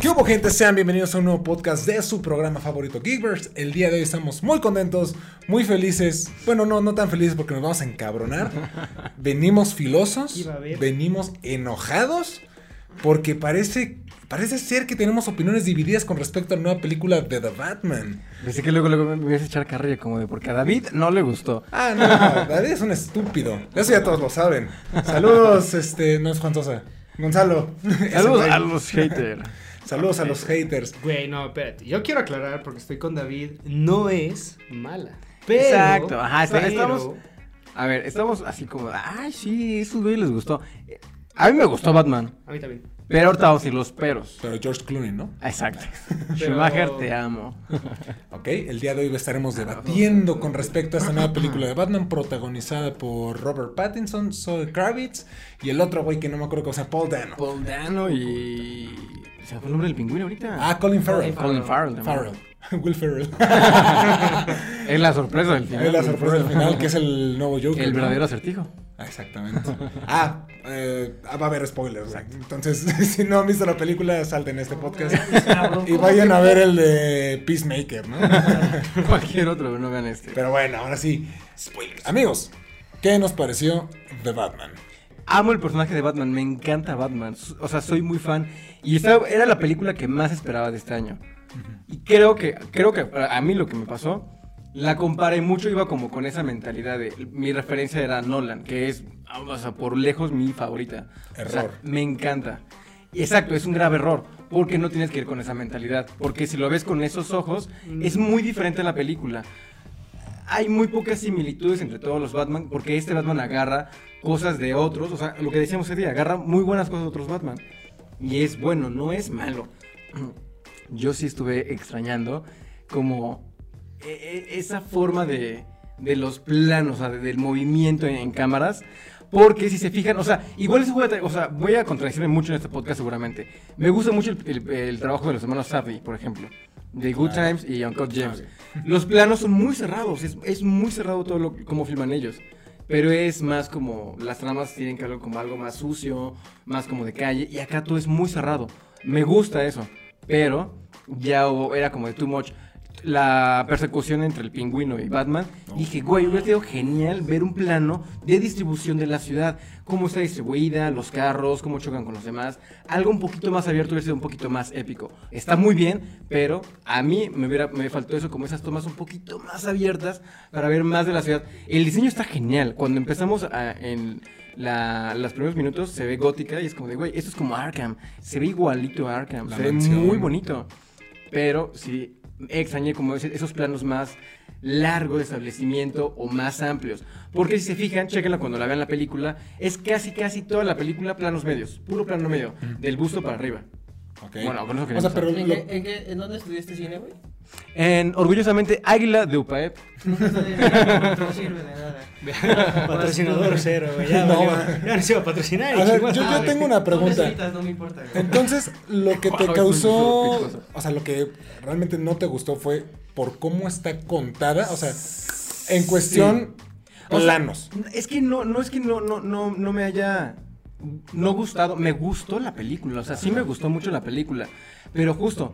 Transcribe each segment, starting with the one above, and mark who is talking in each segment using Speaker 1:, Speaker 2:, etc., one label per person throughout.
Speaker 1: ¿Qué hubo gente? Sean bienvenidos a un nuevo podcast de su programa favorito Geekverse. El día de hoy estamos muy contentos, muy felices. Bueno, no, no tan felices porque nos vamos a encabronar. Venimos filosos, venimos enojados porque parece, parece ser que tenemos opiniones divididas con respecto a la nueva película de The Batman.
Speaker 2: Pensé que luego, luego me ibas a echar carrilla como de porque a David no le gustó.
Speaker 1: Ah, no, David es un estúpido. Eso ya todos lo saben. Saludos, este, no es Juan Sosa. Gonzalo.
Speaker 2: Saludos a los haters.
Speaker 1: Saludos a los haters.
Speaker 3: Güey, no, espérate. Yo quiero aclarar porque estoy con David. No es mala. Pero,
Speaker 2: Exacto, ajá,
Speaker 3: pero-
Speaker 2: estamos- A ver, estamos así como, ay, sí, esos güeyes les gustó. Eh, A mí me gustó Batman,
Speaker 3: A mí también.
Speaker 2: Pero ahorita vamos a ir los peros.
Speaker 1: Pero George Clooney, ¿no?
Speaker 2: Exacto.
Speaker 3: Pero-
Speaker 2: Schumacher, te amo.
Speaker 1: Ok, el día de hoy estaremos debatiendo con respecto a esta nueva película de Batman protagonizada por Robert Pattinson, Zoe Kravitz y el otro güey que no me acuerdo cómo se llama, Paul Dano.
Speaker 2: Paul Dano y... ¿Se fue el nombre del pingüino ahorita?
Speaker 1: Ah, Colin Farrell.
Speaker 2: Colin Farrell.
Speaker 1: Farrell. Will Ferrell.
Speaker 2: Es la sorpresa del final.
Speaker 1: es la sorpresa del final, que es el nuevo Joker.
Speaker 2: El verdadero acertijo.
Speaker 1: Ah, Exactamente. Ah, eh, va a haber spoilers. Entonces, si no han visto la película, salten este podcast y vayan a ver el de Peacemaker, ¿no?
Speaker 2: Cualquier otro, no vean este.
Speaker 1: Pero bueno, ahora sí, spoilers. Amigos, ¿qué nos pareció de Batman?
Speaker 2: Amo el personaje de Batman, me encanta Batman. O sea, soy muy fan. Y esta era la película que más esperaba de este año. Y creo que, creo que a mí lo que me pasó, la comparé mucho, iba como con esa mentalidad de. Mi referencia era Nolan, que es, o sea, por lejos mi favorita. O sea,
Speaker 1: Error.
Speaker 2: me encanta. Exacto, es un grave error, porque no tienes que ir con esa mentalidad. Porque si lo ves con esos ojos, es muy diferente la película hay muy pocas similitudes entre todos los Batman, porque este Batman agarra cosas de otros, o sea, lo que decíamos ese día, agarra muy buenas cosas de otros Batman. Y es bueno, no es malo. Yo sí estuve extrañando como e- e- esa forma de, de los planos, o sea, de- del movimiento en, en cámaras. Porque si se fijan, o sea, igual eso voy a, tra- o sea, voy a contradecirme mucho en este podcast seguramente. Me gusta mucho el, el- el trabajo de los hermanos Safdie, por ejemplo. De Good. Times y Uncut James. Los planos son muy cerrados, es, es muy cerrado todo lo como filman ellos. Pero es más como, las tramas tienen que algo como algo más sucio, más como de calle, y acá todo es muy cerrado. Me gusta eso, pero ya hubo- era como de too much. La persecución entre el pingüino y Batman, dije, güey, hubiera sido genial ver un plano de distribución de la ciudad, cómo está distribuida, los carros, cómo chocan con los demás. Algo un poquito más abierto hubiera sido un poquito más épico. Está muy bien, pero a mí me, hubiera, me faltó eso, como esas tomas un poquito más abiertas para ver más de la ciudad. El diseño está genial. Cuando empezamos a- en la- los primeros minutos se ve gótica y es como de, güey, esto es como Arkham. Se ve igualito a Arkham,
Speaker 1: La
Speaker 2: se ve muy bonito. Pero sí, extrañé como esos planos más largos de establecimiento o más amplios. Porque si se fijan, chequenla cuando la vean la película, es casi casi toda la película planos medios, puro plano medio, del busto para arriba.
Speaker 1: Ok.
Speaker 2: Bueno, con eso
Speaker 1: o
Speaker 2: quería
Speaker 1: sea, pero
Speaker 4: ¿En,
Speaker 1: lo-
Speaker 4: en, qué- en dónde estudiaste cine, güey?
Speaker 2: En Orgullosamente Águila de UPAEP.
Speaker 4: No sirve de nada.
Speaker 3: Patrocinador cero, güey. Ya,
Speaker 1: No,
Speaker 3: ya no se iba a patrocinar.
Speaker 1: A ver, yo, yo
Speaker 3: madre.
Speaker 1: tengo una pregunta.
Speaker 4: citas, no me importa, güey.
Speaker 1: Entonces, lo que te causó, o sea, lo que realmente no te gustó fue por cómo está contada, o sea, en cuestión
Speaker 2: O sea,
Speaker 1: planos.
Speaker 2: Es que no, no es que no, no, no, no me haya no gustado. Me gustó la película. O sea, sí me gustó mucho la película. Pero justo,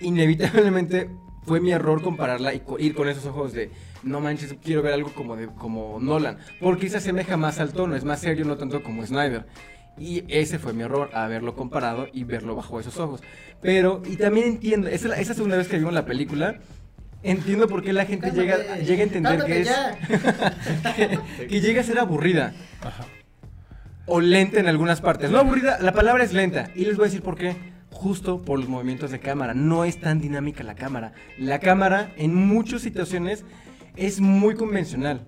Speaker 2: inevitablemente fue mi error compararla y co- ir con esos ojos de no manches, quiero ver algo como de como Nolan. Porque se asemeja más al tono, es más serio, no tanto como Snyder. Y ese fue mi error, haberlo comparado y verlo bajo esos ojos. Pero, y también entiendo, esa es la, esa segunda vez que vimos la película, entiendo por qué la gente llega, llega a entender que es que, que llega a ser aburrida. O lenta en algunas partes. No aburrida, la palabra es lenta. Y les voy a decir por qué. Justo por los movimientos de cámara. No es tan dinámica la cámara. La cámara en muchas situaciones es muy convencional.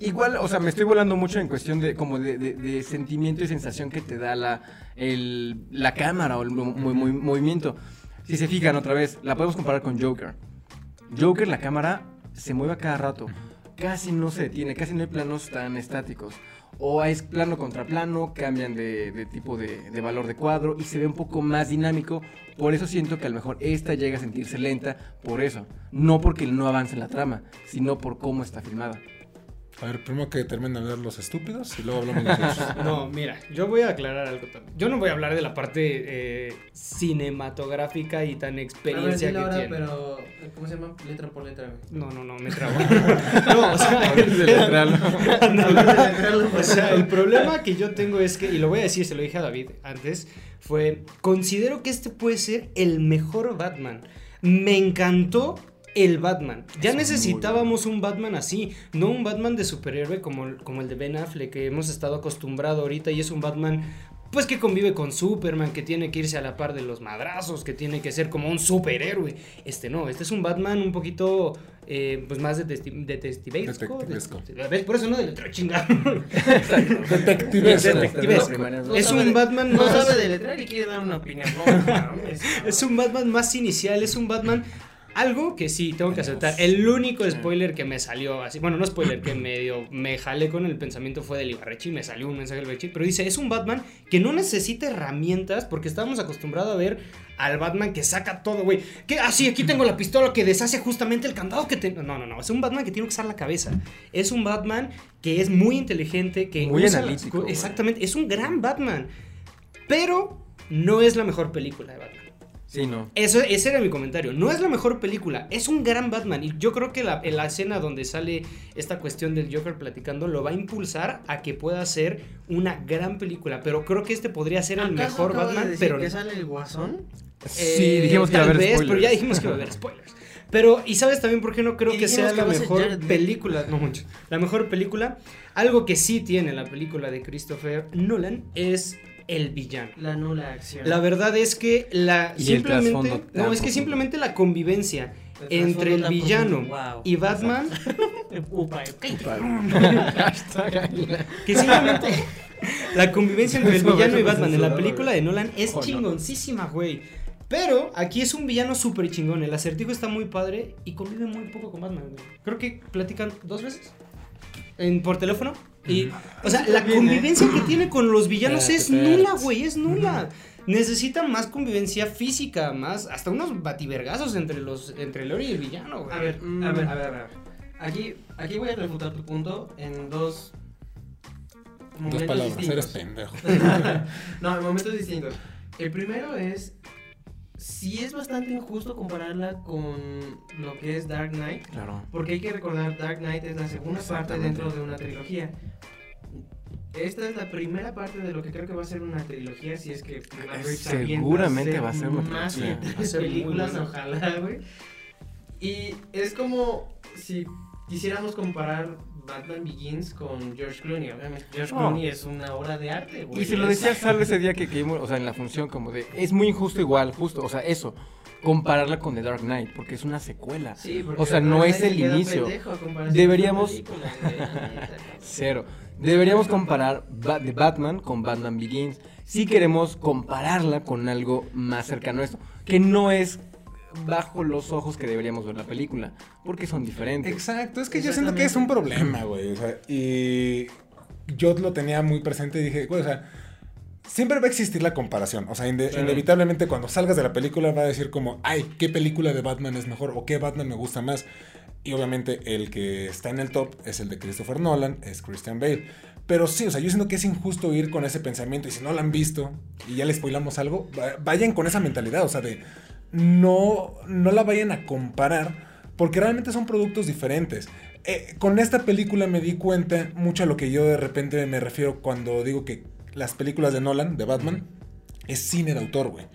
Speaker 2: Igual, o sea, me estoy volando mucho en cuestión de como de, de- de sentimiento y sensación que te da la, el- la cámara o el mo- mo- mo- movimiento. Si se fijan otra vez, la podemos comparar con Joker. Joker, la cámara se mueve a cada rato. Casi no se detiene, casi no hay planos tan estáticos. O es plano contra plano, cambian de, tipo de, de valor de cuadro y se ve un poco más dinámico. Por eso siento que a lo mejor esta llega a sentirse lenta, por eso. No porque no avance en la trama, sino por cómo está filmada.
Speaker 1: A ver, primero que terminen de ver los estúpidos y luego hablamos nosotros.
Speaker 3: No, mira, yo voy a aclarar algo también. Yo no voy a hablar de la parte eh, cinematográfica y tan
Speaker 4: A ver,
Speaker 3: experiencia que
Speaker 4: ahora,
Speaker 3: tiene.
Speaker 4: pero ¿cómo se llama? Letra por letra.
Speaker 3: No, no, no, me trabo. no, o sea,
Speaker 2: de.
Speaker 3: O sea, el problema que yo tengo es que, y lo voy a decir, se lo dije a David antes, fue, considero que este puede ser el mejor Batman. Me encantó el Batman. Ya
Speaker 2: Es
Speaker 3: necesitábamos un Batman así, no un Batman de superhéroe como, el- como el de Ben Affleck que hemos estado acostumbrado ahorita y es un Batman pues que convive con Superman, que tiene que irse a la par de los madrazos, que tiene que ser como un superhéroe. Este no, este es un Batman un poquito eh, pues más detectivesco.
Speaker 1: Detectivesco.
Speaker 3: ¿Ves? Por eso no de letra chingada.
Speaker 1: Detectives.
Speaker 3: Detectivesco.
Speaker 2: No
Speaker 3: Es un Batman
Speaker 4: No
Speaker 3: más-
Speaker 4: sabe de letrar y quiere dar una opinión. No.
Speaker 3: Es un Batman más inicial, es un Batman. Algo que sí tengo que aceptar. El único spoiler que me salió así. Bueno, no spoiler, que medio me jalé con el pensamiento fue del Ibarrechi. Me salió un mensaje del Ibarrechi. Pero dice: Es un Batman que no necesita herramientas. Porque estábamos acostumbrados a ver al Batman que saca todo, güey. Que así, aquí tengo la pistola que deshace justamente el candado que tengo. No, no, no. Es un Batman que tiene que usar la cabeza. Es un Batman que es muy inteligente. Que
Speaker 2: Muy
Speaker 3: usa
Speaker 2: analítico.
Speaker 3: Exactamente. Es un gran Batman. Pero no es la mejor película de Batman.
Speaker 2: Sí, no.
Speaker 3: Eso, ese era mi comentario. No es la mejor película, es un gran Batman. Y yo creo que la, en la escena donde sale esta cuestión del Joker platicando lo va a impulsar a que pueda ser una gran película. Pero creo que este podría ser el
Speaker 4: ¿Acaso
Speaker 3: mejor
Speaker 4: acaba de
Speaker 3: Batman,
Speaker 4: decir
Speaker 3: pero
Speaker 4: que
Speaker 3: no.
Speaker 4: sale el guasón?
Speaker 3: Eh,
Speaker 2: Sí, dijimos que iba a
Speaker 3: tal
Speaker 2: haber
Speaker 3: vez, pero ya
Speaker 2: spoilers.
Speaker 3: dijimos que iba a haber spoilers. Pero, ¿y sabes también por qué no creo que sea
Speaker 4: que
Speaker 3: la
Speaker 4: va a ser
Speaker 3: mejor película? No mucho. La mejor película, algo que sí tiene la película de Christopher Nolan es el villano.
Speaker 4: La nula acción.
Speaker 3: La verdad es que la
Speaker 2: Y el
Speaker 3: simplemente
Speaker 2: trasfondo
Speaker 3: no es que simplemente la convivencia
Speaker 4: El
Speaker 3: entre el villano
Speaker 4: wow.
Speaker 3: y Batman
Speaker 4: Upa,
Speaker 3: que simplemente la convivencia entre el villano y Batman en la película de Nolan es
Speaker 2: Oh,
Speaker 3: chingoncísima, güey. Pero aquí es un villano súper chingón. El acertijo está muy padre y convive muy poco con Batman, güey. Creo que platican dos veces en, por teléfono. Y, o sea, la
Speaker 4: bien, ¿eh?
Speaker 3: convivencia que tiene con los villanos es nula, güey, es nula. Necesita más convivencia física, más, hasta unos bativergazos entre los, entre Lori y el villano, güey.
Speaker 4: A ver,
Speaker 2: Mm.
Speaker 4: a ver, a ver, a ver. Aquí, aquí voy a refutar tu punto en dos
Speaker 1: Dos
Speaker 4: momentos
Speaker 1: palabras, eres pendejo.
Speaker 4: no, en momentos distintos. El primero es sí es bastante injusto compararla con lo que es Dark Knight,
Speaker 2: Claro.
Speaker 4: porque hay que recordar Dark Knight es la segunda parte dentro de una trilogía. Esta es la primera parte de lo que creo que va a ser una trilogía, si es que
Speaker 2: Seguramente va a ser una
Speaker 4: más películas, ojalá, güey. Y es como si quisiéramos comparar Batman Begins con George Clooney. Obviamente, George. Clooney es una obra de arte, güey.
Speaker 2: Y se lo decía Sal ese día que, vimos, o sea, en la función, como de, es muy injusto igual, justo, o sea, eso, compararla con The Dark Knight, porque es una secuela.
Speaker 4: Sí, porque
Speaker 2: O sea, no es el inicio. Deberíamos-
Speaker 4: película.
Speaker 2: Cero. Deberíamos comparar Ba- The Batman con Batman Begins. Si queremos compararla con algo más cercano a esto, que no es bajo los ojos que deberíamos ver la película, porque son diferentes.
Speaker 1: Exacto, es que yo siento que es un problema, güey. O sea, y yo lo tenía muy presente y dije, güey, o sea, siempre va a existir la comparación. O sea, inde- inevitablemente cuando salgas de la película va a decir como, ay, ¿qué película de Batman es mejor? O qué Batman me gusta más. Y obviamente el que está en el top es el de Christopher Nolan, es Christian Bale. Pero sí, o sea, yo siento que es injusto ir con ese pensamiento y si no lo han visto y ya les spoilamos algo, va- vayan con esa mentalidad, o sea, de no, no la vayan a comparar porque realmente son productos diferentes. Eh, con esta película me di cuenta mucho a lo que yo de repente me refiero cuando digo que las películas de Nolan, de Batman, es cine de autor, güey.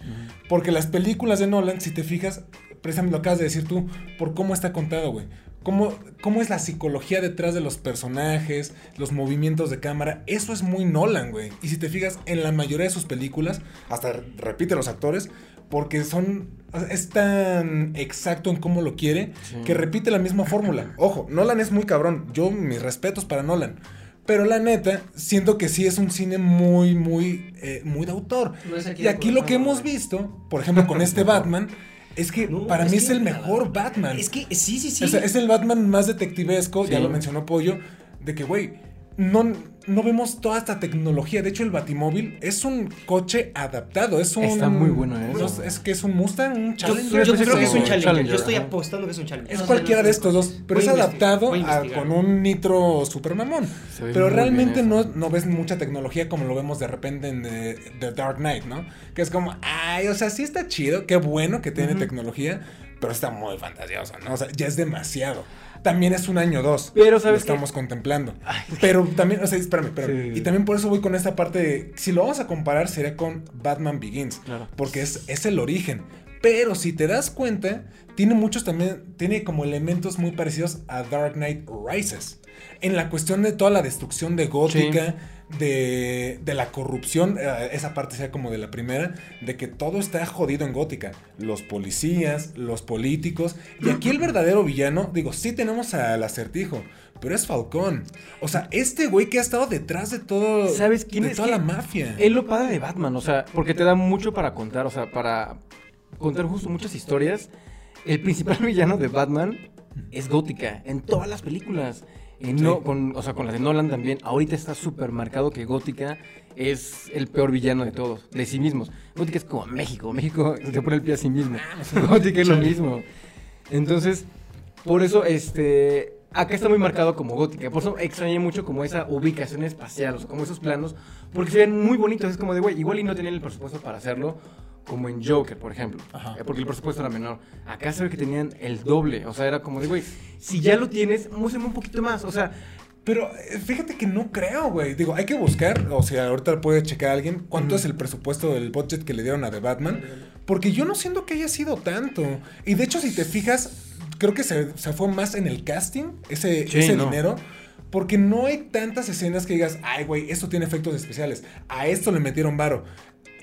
Speaker 1: Porque las películas de Nolan, si te fijas, precisamente lo acabas de decir tú, por cómo está contado, güey. Cómo, cómo es la psicología detrás de los personajes, los movimientos de cámara. Eso es muy Nolan, güey. Y si te fijas, en la mayoría de sus películas, hasta repite los actores, porque son. Es tan exacto en cómo lo quiere
Speaker 2: Sí.
Speaker 1: que repite la misma fórmula. Ojo, Nolan es muy cabrón. Yo, mis respetos para Nolan. Pero la neta, siento que sí es un cine muy, muy, eh, muy de autor.
Speaker 4: No es aquí
Speaker 1: Y aquí lo que hemos visto, por ejemplo, con este Batman, es que
Speaker 3: No,
Speaker 1: para
Speaker 3: es
Speaker 1: mí
Speaker 3: que-
Speaker 1: es el mejor Batman.
Speaker 3: Es que sí, sí, sí.
Speaker 1: O sea, es el Batman más detectivesco, ya lo mencionó Pollo, de que, güey, no, no vemos toda esta tecnología. De hecho, el Batimóvil es un coche adaptado. Es un,
Speaker 2: Está muy bueno eso.
Speaker 1: es que es un Mustang, un
Speaker 3: Yo,
Speaker 1: Challenger.
Speaker 3: yo creo que es un Challenger.
Speaker 2: Challenger,
Speaker 3: Yo estoy apostando que es un Challenger.
Speaker 1: Es
Speaker 4: No
Speaker 1: cualquiera
Speaker 4: no
Speaker 1: de estos dos, pero es adaptado
Speaker 3: a
Speaker 1: con un nitro super mamón. Pero realmente no, no ves mucha tecnología como lo vemos de repente en eh, The Dark Knight, ¿no? Que es como, ay, o sea, sí está chido, qué bueno que tiene tecnología, pero está muy fantasioso, ¿no? O sea, ya es demasiado. También es un año dos.
Speaker 2: Pero, ¿sabes
Speaker 1: Lo
Speaker 2: qué?
Speaker 1: estamos contemplando. Pero también, o sea, espérame, espérame.
Speaker 2: Sí.
Speaker 1: Y también por eso voy con esta parte de, si lo vamos a comparar, sería con Batman Begins.
Speaker 2: Claro.
Speaker 1: Porque es, es el origen. Pero si te das cuenta, tiene muchos también, tiene como elementos muy parecidos a Dark Knight Rises. En la cuestión de toda la destrucción de Gótica, de, de la corrupción, eh, esa parte sea como de la primera, de que todo está jodido en Gótica. Los policías, los políticos. Y aquí el verdadero villano, digo, sí tenemos al acertijo, pero es Falcón. O sea, este güey que ha estado detrás de todo.
Speaker 2: ¿Sabes quién
Speaker 1: de
Speaker 2: es?
Speaker 1: toda
Speaker 2: que
Speaker 1: la mafia.
Speaker 2: Es lo padre de Batman, o sea, porque te da mucho para contar, o sea, para contar justo muchas historias. El principal villano de Batman es Gótica, en todas las películas. En no,
Speaker 1: Sí.
Speaker 2: con, o sea, con las de Nolan también. Ahorita está súper marcado que Gótica es el peor villano de todos, de sí mismos. Gótica es como México, México se pone el pie a sí mismo. Gótica es lo mismo. Entonces, por eso, este, acá está muy marcado como gótica. Por eso extrañé mucho como esa ubicación espacial, o sea, como esos planos, porque se ven muy bonitos. Es como de, güey, igual y no tenían el presupuesto para hacerlo, como en Joker, por ejemplo.
Speaker 1: Ajá.
Speaker 2: Eh, Porque el presupuesto era menor. Acá se ve que tenían el doble. O sea, era como de, güey, si ya lo tienes, muéstrame un poquito más. O sea,
Speaker 1: Pero eh, fíjate que no creo, güey. Digo, hay que buscar, o sea, ahorita puede checar alguien cuánto es el presupuesto del budget que le dieron a The Batman. Porque yo no siento que haya sido tanto. Y de hecho, si te fijas, creo que se, se fue más en el casting, ese,
Speaker 2: Sí,
Speaker 1: ese
Speaker 2: no.
Speaker 1: dinero. Porque no hay tantas escenas que digas, ay, güey, esto tiene efectos especiales. A esto le metieron varo.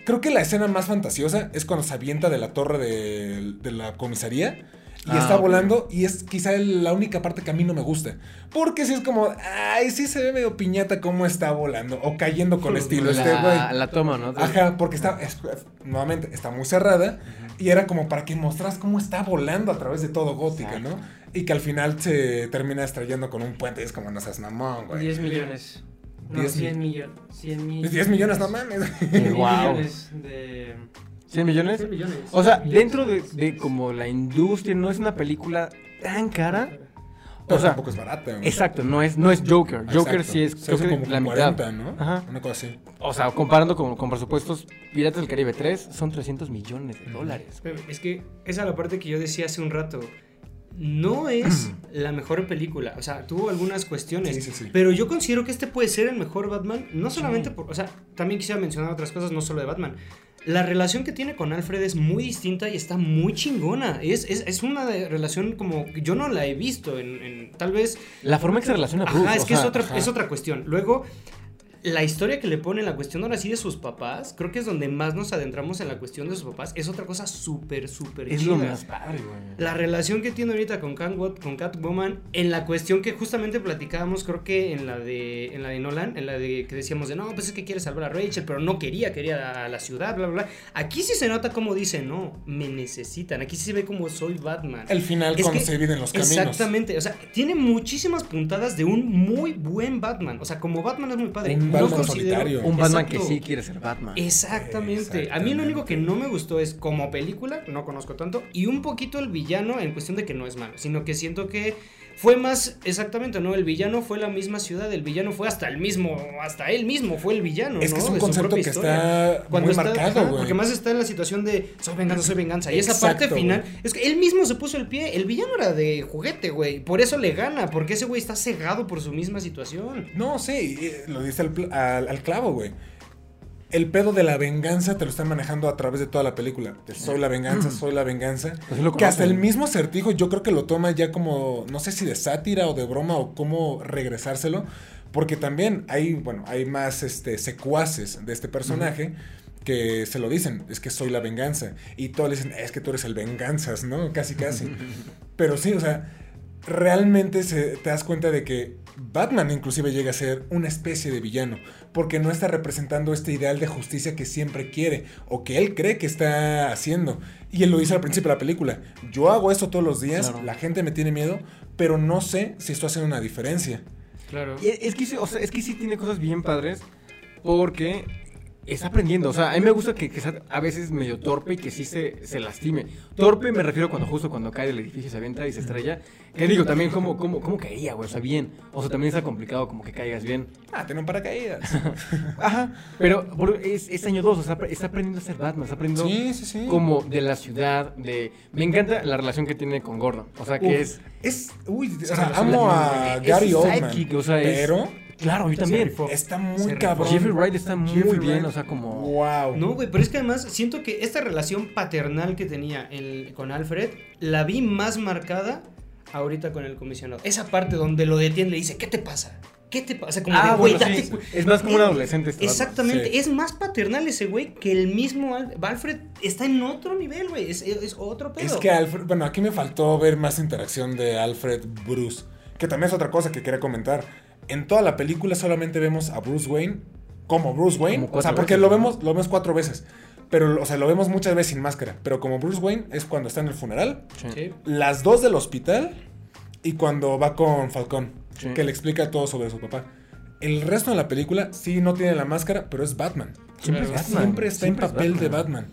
Speaker 1: Creo que la escena más fantasiosa es cuando se avienta de la torre de, de la comisaría y
Speaker 2: Ah,
Speaker 1: está volando y es quizá la única parte que a mí no me gusta. Porque si es como, ay, sí se ve medio piñata cómo está volando o cayendo con estilo este güey.
Speaker 2: la, toma, ¿no?
Speaker 1: Ajá, porque está, es- nuevamente, está muy cerrada y era como para que mostras cómo está volando a través de todo Gótica, ¿no? Y que al final se termina estrellando con un puente y es como, no seas mamón, güey.
Speaker 4: 10 millones. No,
Speaker 1: 10
Speaker 4: 100 millones. 100 millones.
Speaker 1: 10 millones, no mames.
Speaker 4: 10
Speaker 2: Guau.
Speaker 4: millones de.
Speaker 2: ¿100 millones?
Speaker 4: 100 millones.
Speaker 2: O sea, dentro de, de como la industria, no es una película tan cara.
Speaker 1: Pero
Speaker 2: O sea,
Speaker 1: tampoco es barata,
Speaker 2: exacto, no es, no es Joker. Joker
Speaker 1: Exacto.
Speaker 2: sí es
Speaker 1: Se
Speaker 2: que
Speaker 1: como
Speaker 2: la mitad.
Speaker 1: 40, ¿no?
Speaker 2: Ajá.
Speaker 1: Una cosa así.
Speaker 2: O sea, comparando con, con presupuestos, Piratas del Caribe 3 son 300 millones de dólares.
Speaker 3: Es que esa es la parte que yo decía hace un rato. No es la mejor película. O sea, tuvo algunas cuestiones.
Speaker 1: Sí, sí, sí.
Speaker 3: Pero yo considero que este puede ser el mejor Batman. No solamente por. O sea, también quisiera mencionar otras cosas, no solo de Batman. La relación que tiene con Alfred es muy distinta y está muy chingona. Es, es, es una relación como. Yo no la he visto en. en- tal vez.
Speaker 2: La forma en que se relaciona Bruce.
Speaker 3: Ajá, es que es otra,
Speaker 1: ajá.
Speaker 3: es otra cuestión. Luego, la historia que le pone la cuestión ahora sí de sus papás, creo que es donde más nos adentramos en la cuestión de sus papás. Es otra cosa súper, súper
Speaker 2: Es
Speaker 3: chida.
Speaker 2: lo más padre, güey.
Speaker 3: La relación que tiene ahorita con, Catwoman, con Catwoman, en la cuestión que justamente platicábamos, creo que en la de en la de Nolan, en la de que decíamos de no, pues es que quiere salvar a Rachel, pero no quería, quería a la ciudad, bla, bla, bla. Aquí sí se nota como dice, no, me necesitan. Aquí sí se ve como soy Batman.
Speaker 1: El final
Speaker 3: Es
Speaker 1: cuando
Speaker 3: que-
Speaker 1: se dividen los caminos.
Speaker 3: Exactamente, o sea, tiene muchísimas puntadas de un muy buen Batman. O sea, como Batman es muy padre.
Speaker 1: Un Batman
Speaker 3: considero-
Speaker 1: solitario.
Speaker 2: Un Batman que sí quiere ser Batman.
Speaker 3: Exactamente. A mí lo único que no me gustó es como película, no conozco tanto, y un poquito el villano en cuestión de que no es malo, sino que siento que fue más exactamente, ¿no? El villano fue la misma ciudad, el villano fue hasta el mismo, hasta él mismo fue el villano,
Speaker 1: Es
Speaker 3: ¿no?
Speaker 1: que es un
Speaker 3: De
Speaker 1: concepto que
Speaker 3: historia.
Speaker 1: está
Speaker 3: Cuando
Speaker 1: muy
Speaker 3: está,
Speaker 1: marcado,
Speaker 3: ajá, porque más está en la situación de soy venganza, soy venganza. Y esa parte final, es que él mismo se puso el pie. El villano era de juguete, güey. Por eso le gana, porque ese güey está cegado por su misma situación.
Speaker 1: No, sí, eh, lo dice al, al- al clavo, güey. El pedo de la venganza te lo están manejando a través de toda la película. De soy la venganza, soy la venganza.
Speaker 2: Lo
Speaker 1: que hasta el mismo acertijo yo creo que lo toma ya como, no sé si de sátira o de broma o cómo regresárselo. Porque también hay, bueno, hay más este, secuaces de este personaje que se lo dicen, es que soy la venganza. Y todos le dicen, es que tú eres el venganzas, ¿no? Casi, casi. Pero sí, o sea, realmente se, te das cuenta de que Batman inclusive llega a ser una especie de villano, porque no está representando este ideal de justicia que siempre quiere o que él cree que está haciendo. Y él lo dice al principio de la película, yo hago esto todos los días,
Speaker 2: Claro.
Speaker 1: la gente me tiene miedo, pero no sé si esto hace una diferencia.
Speaker 3: Claro.
Speaker 2: Y es que, sí, o sea, es que sí tiene cosas bien padres porque está aprendiendo. O sea, a mí me gusta que, que sea a veces medio torpe y que sí se, se lastime. Torpe me refiero cuando justo cuando cae del edificio se avienta y se estrella. Que digo, también cómo, cómo, cómo caía, güey. O sea, bien. O sea, también está complicado como que caigas bien.
Speaker 1: Ah, tiene un paracaídas.
Speaker 2: Ajá. Pero por- es, es año 2, o sea, está aprendiendo a ser Batman. Está aprendiendo
Speaker 1: Sí, sí, sí.
Speaker 2: como de la ciudad, de... Me encanta la relación que tiene con Gordon. O sea, que
Speaker 1: Uf,
Speaker 2: es...
Speaker 1: Es. Uy, o sea, amo a
Speaker 2: es
Speaker 1: Gary Oldman.
Speaker 2: o sea, es-
Speaker 1: pero
Speaker 2: Claro, yo también.
Speaker 1: está muy cabrón.
Speaker 2: Jeffrey Wright está muy
Speaker 1: Jeffrey
Speaker 2: bien,
Speaker 1: Wright.
Speaker 2: o sea, como...
Speaker 1: Wow.
Speaker 3: No, güey, pero es que además siento que esta relación paternal que tenía el- con Alfred la vi más marcada ahorita con el comisionado. Esa parte donde lo detiene y le dice, ¿qué te pasa? ¿Qué te pasa? Como
Speaker 2: Ah,
Speaker 3: de, güey,
Speaker 2: bueno,
Speaker 3: date
Speaker 2: sí.
Speaker 3: cu-".
Speaker 2: Es más como un adolescente este.
Speaker 3: Exactamente,
Speaker 1: Sí.
Speaker 3: es más paternal ese güey que el mismo Al- Alfred está en otro nivel, güey, es, es otro pedo.
Speaker 1: Es que Alfred, bueno, aquí me faltó ver más interacción de Alfred Bruce, que también es otra cosa que quería comentar. En toda la película solamente vemos a Bruce Wayne como Bruce Wayne,
Speaker 2: Como
Speaker 1: o sea, porque
Speaker 2: veces,
Speaker 1: lo vemos, lo vemos cuatro veces, pero, o sea, lo vemos muchas veces sin máscara, pero como Bruce Wayne es cuando está en el funeral,
Speaker 2: Sí.
Speaker 1: Las dos del hospital y cuando va con Falcón,
Speaker 2: Sí.
Speaker 1: que le explica todo sobre su papá. El resto de la película sí no tiene la máscara, pero es Batman.
Speaker 2: Siempre
Speaker 3: Claro.
Speaker 2: es Batman.
Speaker 1: Siempre está
Speaker 2: Siempre
Speaker 1: en
Speaker 2: es
Speaker 1: papel de Batman.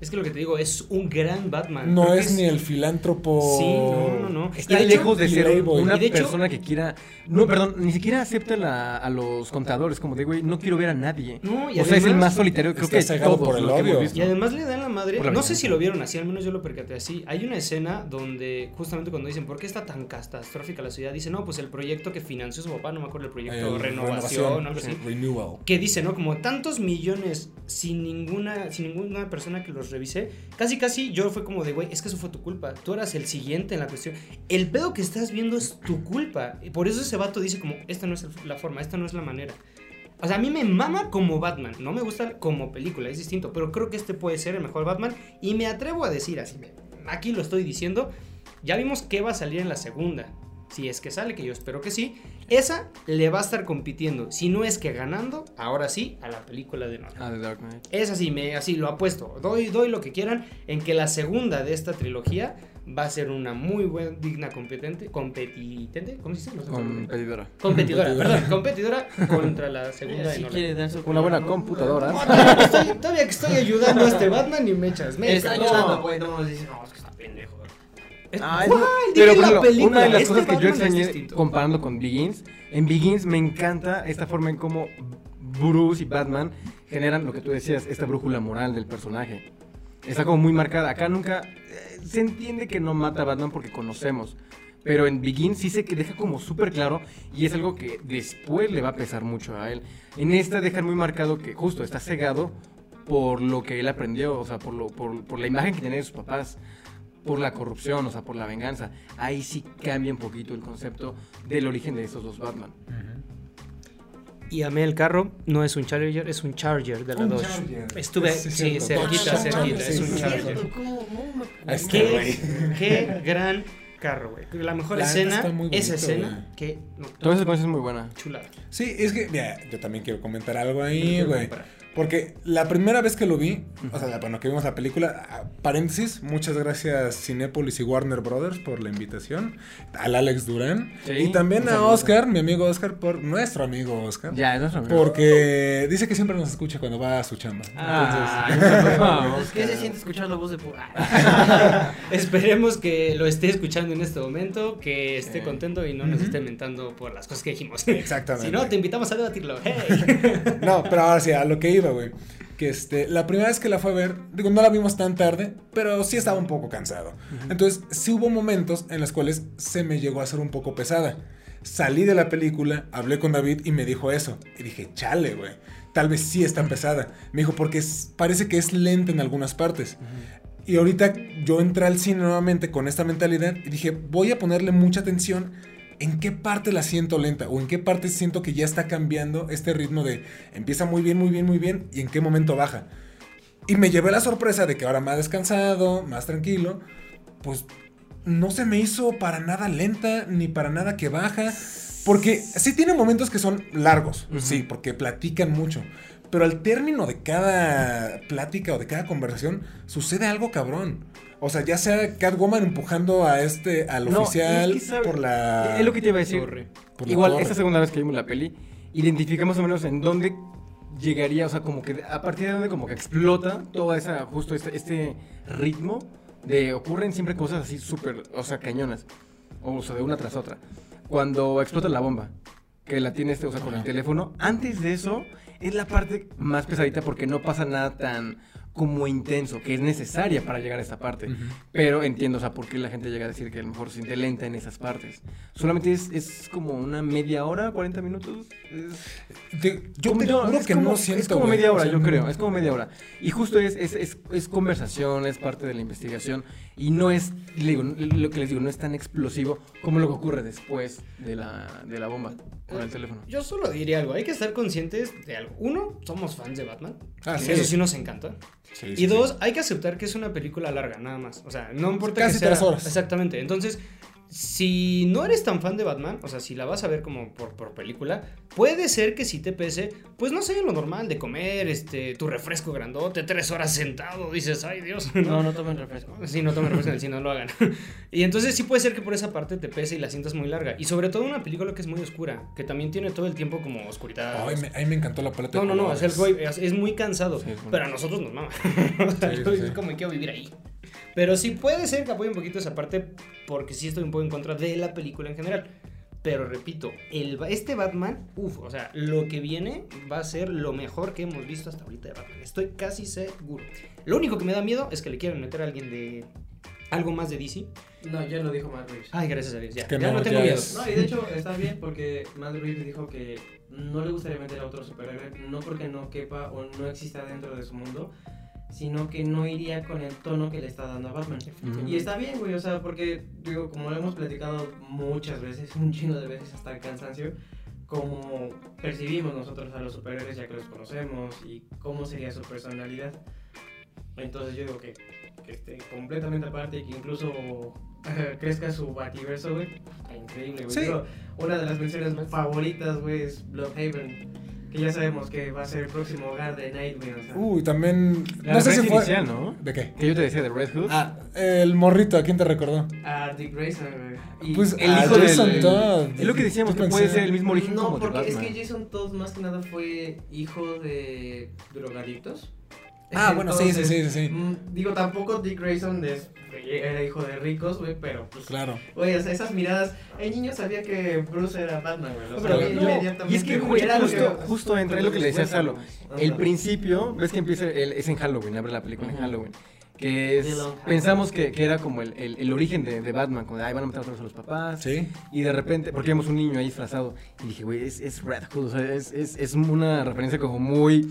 Speaker 3: Es que lo que te digo, es un gran Batman.
Speaker 1: No
Speaker 3: Creo que
Speaker 1: es ni el filántropo.
Speaker 3: Sí, no, no, no.
Speaker 2: Está
Speaker 3: hecho-
Speaker 2: lejos de ser
Speaker 1: Playboy.
Speaker 2: una
Speaker 3: hecho-
Speaker 2: persona que quiera... No, perdón, ni siquiera acepta la- a los contadores, como de, güey, no quiero ver a nadie.
Speaker 3: No, y
Speaker 2: o sea, es el más solitario, creo que
Speaker 1: cegado
Speaker 2: todos
Speaker 1: por el odio.
Speaker 2: visto.
Speaker 3: Y además le dan la madre.
Speaker 2: Por la
Speaker 3: no sé si lo vieron así, al menos yo lo percaté así. Hay una escena donde, justamente cuando dicen, ¿por qué está tan catastrófica la ciudad? Dice, no, pues el proyecto que financió su papá, no me acuerdo el proyecto,
Speaker 1: El
Speaker 3: renovación, algo así.
Speaker 1: Renewal.
Speaker 3: Que dice, ¿no? Como tantos millones sin ninguna, sin ninguna persona que los revise. Casi, casi yo fue como de, güey, es que eso fue tu culpa. Tú eras el siguiente en la cuestión. El pedo que estás viendo es tu culpa. Y por eso ese vato dice como, esta no es la forma, esta no es la manera. O sea, a mí me mama como Batman. No me gusta como película, es distinto. Pero creo que este puede ser el mejor Batman. Y me atrevo a decir así, aquí lo estoy diciendo. Ya vimos que va a salir en la segunda. Si es que sale, que yo espero que sí. Esa le va a estar compitiendo. Si no es que ganando, ahora sí, a la película de Nolan.
Speaker 2: Ah, The Dark Knight.
Speaker 3: Es así, me, así lo apuesto. Doy, doy lo que quieran en que la segunda de esta trilogía va a ser una muy buena, digna, competente, competitente, ¿cómo se dice? No sé.
Speaker 2: Competidora.
Speaker 3: competidora, perdón, competidora contra la segunda de
Speaker 4: Si
Speaker 3: Nolan.
Speaker 4: quiere dar su
Speaker 2: Una buena computadora.
Speaker 3: No, todavía, que estoy, todavía que estoy ayudando a este Batman y me echas. Me
Speaker 4: Está
Speaker 3: no.
Speaker 4: ayudando, güey. No dice, no, es que está pendejo.
Speaker 3: ¿Cuál?
Speaker 2: pero por ejemplo,
Speaker 3: película.
Speaker 2: una de las
Speaker 3: Este
Speaker 2: cosas que yo extrañé comparando con Begins, en Begins me encanta esta forma en cómo Bruce y Batman generan lo que tú decías, esta brújula moral del personaje. Está como muy marcada. Acá nunca eh, se entiende que no mata a Batman porque conocemos. Pero en Begins sí se que deja como súper claro y es algo que después le va a pesar mucho a él. En esta dejan muy marcado que justo está cegado por lo que él aprendió, o sea, por, lo, por, por la imagen que tenía de sus papás, por la corrupción, o sea, por la venganza. Ahí sí cambia un poquito el concepto del origen de esos dos Batman.
Speaker 3: Y amé el carro, no es un Challenger, es un Charger de la
Speaker 1: Un
Speaker 3: Dodge.
Speaker 1: Charger.
Speaker 3: Estuve,
Speaker 1: Sí, sí,
Speaker 3: sí, cerquita, cerquita,
Speaker 1: Charger,
Speaker 3: es
Speaker 1: sí,
Speaker 3: un
Speaker 1: sí,
Speaker 3: Charger.
Speaker 1: cierto.
Speaker 4: ¿Cómo, cómo me-
Speaker 1: Ahí está,
Speaker 3: Qué,
Speaker 1: güey.
Speaker 3: qué gran carro, güey. La mejor
Speaker 1: La
Speaker 3: escena,
Speaker 1: muy
Speaker 3: esa
Speaker 1: bonito,
Speaker 3: escena,
Speaker 1: güey.
Speaker 3: que no,
Speaker 2: Toda esa secuencia es muy buena.
Speaker 3: chulada.
Speaker 1: Sí, es que, mira, yo también quiero comentar algo ahí, güey.
Speaker 3: comprar.
Speaker 1: Porque la primera vez que lo vi, o sea, bueno, que vimos la película, ah, paréntesis, muchas gracias Cinépolis y Warner Brothers por la invitación, al Alex Durán,
Speaker 2: Sí,
Speaker 1: y también a. Oscar, mi amigo Oscar, por nuestro amigo Oscar.
Speaker 2: Ya, es nuestro amigo.
Speaker 1: Porque dice que siempre nos escucha cuando va a su chamba.
Speaker 2: Ah,
Speaker 1: Entonces,
Speaker 4: ¿Qué se siente escuchar la voz de pura?
Speaker 3: Esperemos que lo esté escuchando en este momento, que esté contento y no nos esté mentando por las cosas que dijimos.
Speaker 1: Exactamente.
Speaker 3: Si no, te invitamos a debatirlo. Hey.
Speaker 1: No, pero ahora sí, a lo que iba, güey. Que este, la primera vez que la fue a ver, digo, no la vimos tan tarde, pero sí estaba un poco cansado. Entonces, sí hubo momentos en los cuales se me llegó a hacer un poco pesada. Salí de la película, hablé con David y me dijo eso. Y dije, chale, güey. Tal vez sí está pesada. Me dijo, porque es- parece que es lenta en algunas partes. Y ahorita yo entré al cine nuevamente con esta mentalidad y dije, voy a ponerle mucha atención en qué parte la siento lenta o en qué parte siento que ya está cambiando este ritmo de empieza muy bien, muy bien, muy bien y en qué momento baja. Y me llevé la sorpresa de que ahora más descansado, más tranquilo, pues no se me hizo para nada lenta ni para nada que baja. Porque sí tiene momentos que son largos, sí, porque platican mucho. Pero al término de cada plática o de cada conversación sucede algo cabrón. O sea, ya sea Catwoman empujando a este, al
Speaker 2: No,
Speaker 1: oficial
Speaker 2: es que sabe-
Speaker 1: por la.
Speaker 2: Es lo que te iba a decir.
Speaker 3: Torre.
Speaker 1: por la
Speaker 2: Igual,
Speaker 1: torre.
Speaker 2: esta segunda vez que vimos la peli, identificamos más o menos en dónde llegaría, o sea, como que a partir de dónde como que explota toda esa, justo este, este ritmo de ocurren siempre cosas así súper, o sea, cañonas, o sea, de una tras otra. Cuando explota la bomba, que la tiene este, o sea, con el teléfono, antes de eso es la parte más pesadita porque no pasa nada tan como intenso, que es necesaria para llegar a esta parte.
Speaker 1: Ujú.
Speaker 2: Pero entiendo, o sea, por qué la gente llega a decir que a lo mejor se siente lenta en esas partes. Solamente es, es como una media hora, 40 minutos. Es-
Speaker 1: Te- yo
Speaker 2: como-
Speaker 1: te
Speaker 2: no,
Speaker 1: juro
Speaker 2: es
Speaker 1: que
Speaker 2: como-
Speaker 1: no siento.
Speaker 2: Es como media
Speaker 1: O
Speaker 2: hora,
Speaker 1: sea,
Speaker 2: yo creo. Es como media hora. Y justo es, es, es, conversación, es parte de la investigación. Y no es, digo, lo que les digo, no es tan explosivo como lo que ocurre después de la, de la bomba con el teléfono.
Speaker 3: Yo solo diría algo, hay que estar conscientes de algo. Uno, somos fans de Batman.
Speaker 1: Ah, sí.
Speaker 3: Eso sí nos encanta.
Speaker 1: Sí,
Speaker 3: Y
Speaker 1: sí,
Speaker 3: dos,
Speaker 1: sí.
Speaker 3: hay que aceptar que es una película larga, nada más. O sea, no importa
Speaker 1: Casi
Speaker 3: que sea...
Speaker 1: tres horas.
Speaker 3: Exactamente. Entonces, si no eres tan fan de Batman, o sea, si la vas a ver como por, por película, puede ser que si te pese, pues no sea lo normal de comer este tu refresco grandote, tres horas sentado, dices, ay Dios.
Speaker 4: No, no tomen refresco.
Speaker 3: Sí, no tomen refresco en el cine, no lo hagan. y entonces sí puede ser que por esa parte te pese y la sientas muy larga. Y sobre todo una película que es muy oscura, que también tiene todo el tiempo como oscuridad.
Speaker 1: Ay, me, a mí me encantó la paleta.
Speaker 3: No,
Speaker 1: de
Speaker 3: no, no, es, el es, muy cansado.
Speaker 2: Sí, es muy-
Speaker 3: pero a nosotros nos mama. O sea,
Speaker 1: Sí,
Speaker 3: yo
Speaker 1: sí,
Speaker 3: es
Speaker 1: sí.
Speaker 3: como quiero vivir ahí. Pero sí puede ser que apoye un poquito esa parte, porque sí estoy un poco en contra de la película en general. Pero repito, el, este Batman, uff, o sea, lo que viene va a ser lo mejor que hemos visto hasta ahorita de Batman. Estoy casi seguro. Lo único que me da miedo es que le quieran meter a alguien de. Algo más de DC.
Speaker 4: No, ya lo dijo Matt Reeves.
Speaker 3: Ay, gracias a Dios, ya.
Speaker 1: Que
Speaker 3: ya
Speaker 1: no,
Speaker 3: no, tengo
Speaker 1: ya
Speaker 3: miedo.
Speaker 1: es-
Speaker 4: No, y de hecho está bien porque Matt Reeves dijo que no le gustaría meter a otro superhéroe, no porque no quepa o no exista dentro de su mundo, sino que no iría con el tono que le está dando a Batman. Y está bien, güey, o sea, porque, digo, como lo hemos platicado muchas veces, un chingo de veces hasta el cansancio, cómo percibimos nosotros a los superhéroes ya que los conocemos y cómo sería su personalidad. Entonces yo digo que, que esté completamente aparte y que incluso crezca su bativerso, güey. Increíble, güey.
Speaker 1: Sí.
Speaker 4: Una de las menciones favoritas, güey, es Bloodhaven. Que ya sabemos que va a ser el próximo hogar de Nightwing. O sea,
Speaker 1: Uy, también.
Speaker 2: La
Speaker 1: no sé si fue.
Speaker 2: inicial, ¿no?
Speaker 1: ¿De qué?
Speaker 2: Que yo te decía de Red Hood.
Speaker 1: Ah, el morrito, ¿a quién te recordó?
Speaker 4: a Dick Grayson, güey. Y-
Speaker 1: Pues
Speaker 2: el hijo del-
Speaker 1: Jason Todd.
Speaker 2: Es lo que decíamos, que puede
Speaker 1: pensé-
Speaker 2: ser el mismo origen
Speaker 4: no,
Speaker 2: como de
Speaker 4: porque es
Speaker 2: Batman.
Speaker 4: que Jason Todd más que nada fue hijo de drogadictos.
Speaker 1: Ah, bueno, sí, sí, sí, sí, sí.
Speaker 4: mm, Digo, tampoco Dick Grayson es- era hijo de ricos, güey, pero pues.
Speaker 1: Claro.
Speaker 4: Güey, o sea, esas miradas. El niño sabía que Bruce era Batman, güey. lo
Speaker 2: Pero
Speaker 4: sabía
Speaker 2: no,
Speaker 4: inmediatamente.
Speaker 2: y es que
Speaker 4: güey, era lo que-
Speaker 2: justo, justo entra, es lo que le decía a Salo. El principio, ves que empieza, el- es en Halloween, abre la película en
Speaker 4: Ujú.
Speaker 2: Halloween. Que es, pensamos que, que era como el, el- el origen de, de Batman, como de, ay, van a matar otra vez a los papás.
Speaker 1: Sí.
Speaker 2: Y de repente, porque vemos un niño ahí disfrazado, y dije, güey, es, es Red Hood, o sea, es, es, es una referencia como muy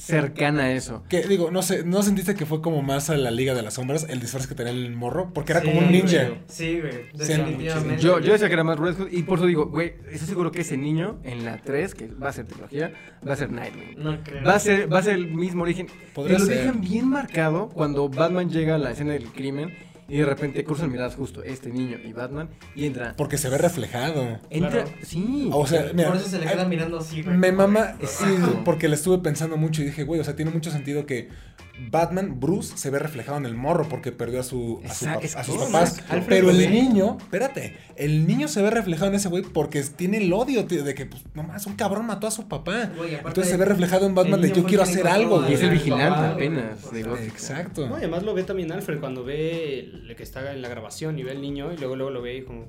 Speaker 2: cercana a eso.
Speaker 1: Que digo, no sé, ¿no sentiste que fue como más a la Liga de las Sombras el disfraz que tenía el morro? Porque era
Speaker 4: Sí,
Speaker 1: como un ninja.
Speaker 4: güey. Sí, güey.
Speaker 1: Sí,
Speaker 4: Definitivamente.
Speaker 2: Yo, yo decía que era más Red Hood, y por eso digo, güey, estoy seguro que ese niño en la 3, que va a ser trilogía, va a ser Nightwing.
Speaker 4: No creo.
Speaker 2: Va a ser, va a ser el mismo origen.
Speaker 1: Podría
Speaker 2: y lo
Speaker 1: ser.
Speaker 2: dejan bien marcado cuando Batman llega a la escena del crimen y de repente cruzan miradas justo este niño y Batman y entra.
Speaker 1: Porque se ve reflejado.
Speaker 2: Entra,
Speaker 4: Claro.
Speaker 2: sí.
Speaker 1: O sea, mira,
Speaker 4: Por eso se le queda mirando así, güey.
Speaker 1: Me mama, sí, porque le estuve pensando mucho y dije, güey, o sea, tiene mucho sentido que Batman, Bruce, se ve reflejado en el morro porque perdió a, su, a, su a sus papás.
Speaker 3: Alfred
Speaker 1: pero el niño, espérate, el niño se ve reflejado en ese güey porque tiene el odio tío, de que, pues, nomás, un cabrón mató a su papá.
Speaker 4: Güey,
Speaker 1: Entonces se ve reflejado en Batman de yo quiero hacer algo,
Speaker 4: a-
Speaker 2: Y es el
Speaker 1: güey.
Speaker 2: vigilante
Speaker 4: papá,
Speaker 2: apenas, de.
Speaker 1: Exacto.
Speaker 3: No, y además lo ve también Alfred cuando ve el que está en la grabación y ve el niño y luego luego lo ve y como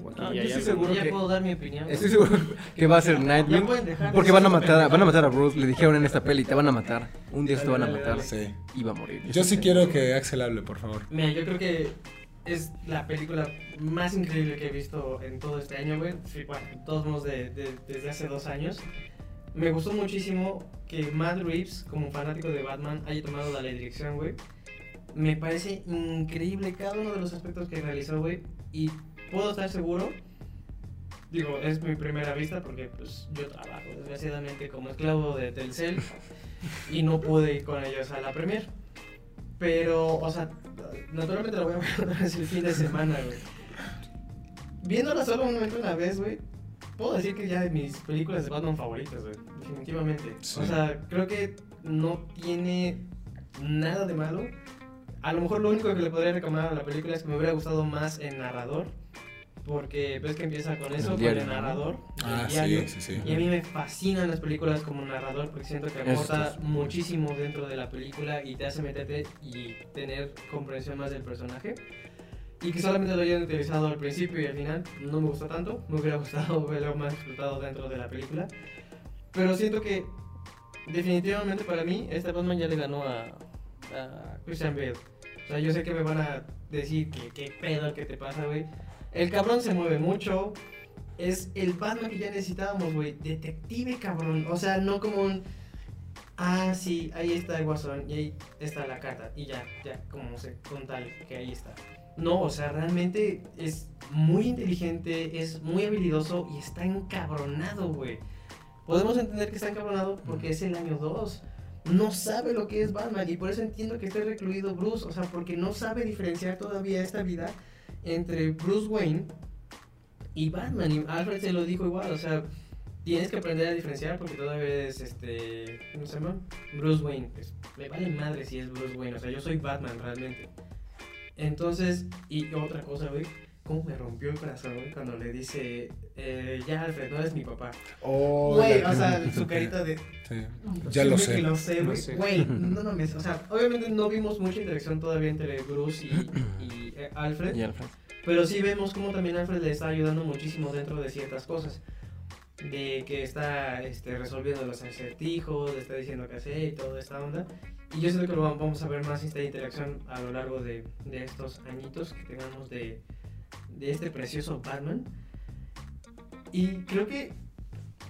Speaker 3: "Uh, aquí
Speaker 2: Ah,
Speaker 3: hay
Speaker 2: yo estoy
Speaker 3: algo".
Speaker 2: seguro
Speaker 4: Ya
Speaker 2: que-
Speaker 4: puedo dar mi opinión.
Speaker 2: Estoy seguro que va a ser Nightwing. Porque van a matar, a- van a matar a Bruce. Le dijeron en esta peli, te van a matar. Un día te van a
Speaker 4: Dale, dale,
Speaker 2: matar.
Speaker 1: Sí.
Speaker 2: Y va a morir.
Speaker 1: Yo sí quiero que Axel hable, por favor.
Speaker 4: Mira, yo creo que es la película más increíble que he visto en todo este año, güey. Sí, Bueno, de todos modos, de- de- desde hace dos años. Me gustó muchísimo que Matt Reeves, como fanático de Batman, haya tomado la dirección, güey. Me parece increíble cada uno de los aspectos que realizó, güey. Y puedo estar seguro, digo, es mi primera vista porque pues yo trabajo desgraciadamente como esclavo de Telcel y no pude ir con ellos a la premier. Pero, o sea, naturalmente la voy a ver otra vez el fin de semana, güey. Viéndola solo un momento una vez, güey, puedo decir que ya de mis películas de Batman favoritas, güey. Definitivamente.
Speaker 1: Sí.
Speaker 4: O sea, creo que no tiene nada de malo. A lo mejor lo único que le podría recomendar a la película es que me hubiera gustado más el narrador. Porque ves que empieza con eso,
Speaker 2: el
Speaker 4: con
Speaker 2: diario,
Speaker 4: el narrador.
Speaker 1: Ah,
Speaker 4: el
Speaker 1: sí,
Speaker 4: diario.
Speaker 1: sí, sí.
Speaker 4: Y a mí me fascinan las películas como narrador porque siento que aporta
Speaker 2: es-
Speaker 4: muchísimo dentro de la película y te hace meterte y tener comprensión más del personaje. Y que solamente lo hayan utilizado al principio y al final no me gustó tanto. Me hubiera gustado verlo más explotado dentro de la película. Pero siento que definitivamente para mí este Batman ya le ganó a, a Christian Bale. O sea, yo sé que me van a decir que qué pedo que te pasa, güey. El cabrón se mueve mucho. Es el Batman que ya necesitábamos, güey. Detective, cabrón. O sea, no como un... Ah, sí, ahí está el guasón y ahí está la carta. Y ya, ya, como se con tal que ahí está. No, o sea, realmente es muy inteligente, es muy habilidoso y está encabronado, güey. Podemos entender que está encabronado porque es el año 2. No sabe lo que es Batman y por eso entiendo que esté recluido Bruce. O sea, porque no sabe diferenciar todavía esta vida entre Bruce Wayne y Batman. Y Alfred se lo dijo igual, o sea, tienes que aprender a diferenciar porque todavía eres, este, ¿cómo se llama? Bruce Wayne. Pues, me vale madre si es Bruce Wayne, o sea, yo soy Batman realmente. Entonces, y otra cosa, güey, cómo me rompió el corazón, güey, cuando le dice, eh, ya Alfred, no eres mi papá.
Speaker 1: Oh,
Speaker 4: Güey, o sea, su carita de...
Speaker 1: Sí. Ya lo sé.
Speaker 4: Lo sé,
Speaker 3: Lo
Speaker 4: güey.
Speaker 3: sé.
Speaker 4: Güey, no mames. O sea, obviamente no vimos mucha interacción todavía entre Bruce y, y, eh, Alfred.
Speaker 2: Y Alfred.
Speaker 4: Pero sí vemos como también Alfred le está ayudando muchísimo dentro de ciertas cosas. De que está este, resolviendo los acertijos, le está diciendo qué hacer y toda esta onda. Y yo siento que lo vam- vamos a ver más esta interacción a lo largo de, de estos añitos que tengamos de, de este precioso Batman. Y creo que,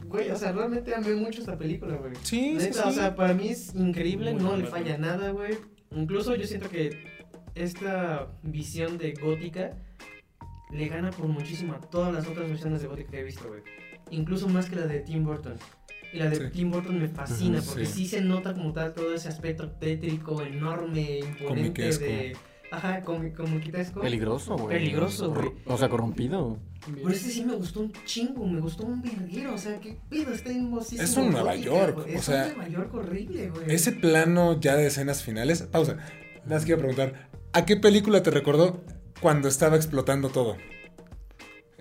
Speaker 4: güey, o sea, realmente amé mucho esta película, güey.
Speaker 1: Sí,
Speaker 4: Neta,
Speaker 1: sí.
Speaker 4: o sea, para mí es increíble,
Speaker 3: Muy
Speaker 4: no le falla nada, güey. Incluso yo siento que esta visión de gótica le gana por muchísimo a todas las otras versiones de gótica que he visto, güey. Incluso más que la de Tim Burton. Y la de
Speaker 1: Sí.
Speaker 4: Tim Burton me fascina porque
Speaker 1: sí.
Speaker 4: sí. se nota como tal todo ese aspecto tétrico, enorme, imponente de... Ajá, comi comiquesco.
Speaker 2: Peligroso, güey.
Speaker 4: Peligroso, güey.
Speaker 2: O sea, corrompido.
Speaker 4: Pero este sí me gustó un chingo, me gustó un verguero, o sea, qué pedo, está hermosísimo.
Speaker 1: Es un Nueva York,
Speaker 4: güey,
Speaker 1: o
Speaker 4: es
Speaker 1: sea,
Speaker 4: un Nueva York horrible, güey.
Speaker 1: Ese plano ya de escenas finales. Pausa. Más quiero preguntar: ¿a qué película te recordó cuando estaba explotando todo?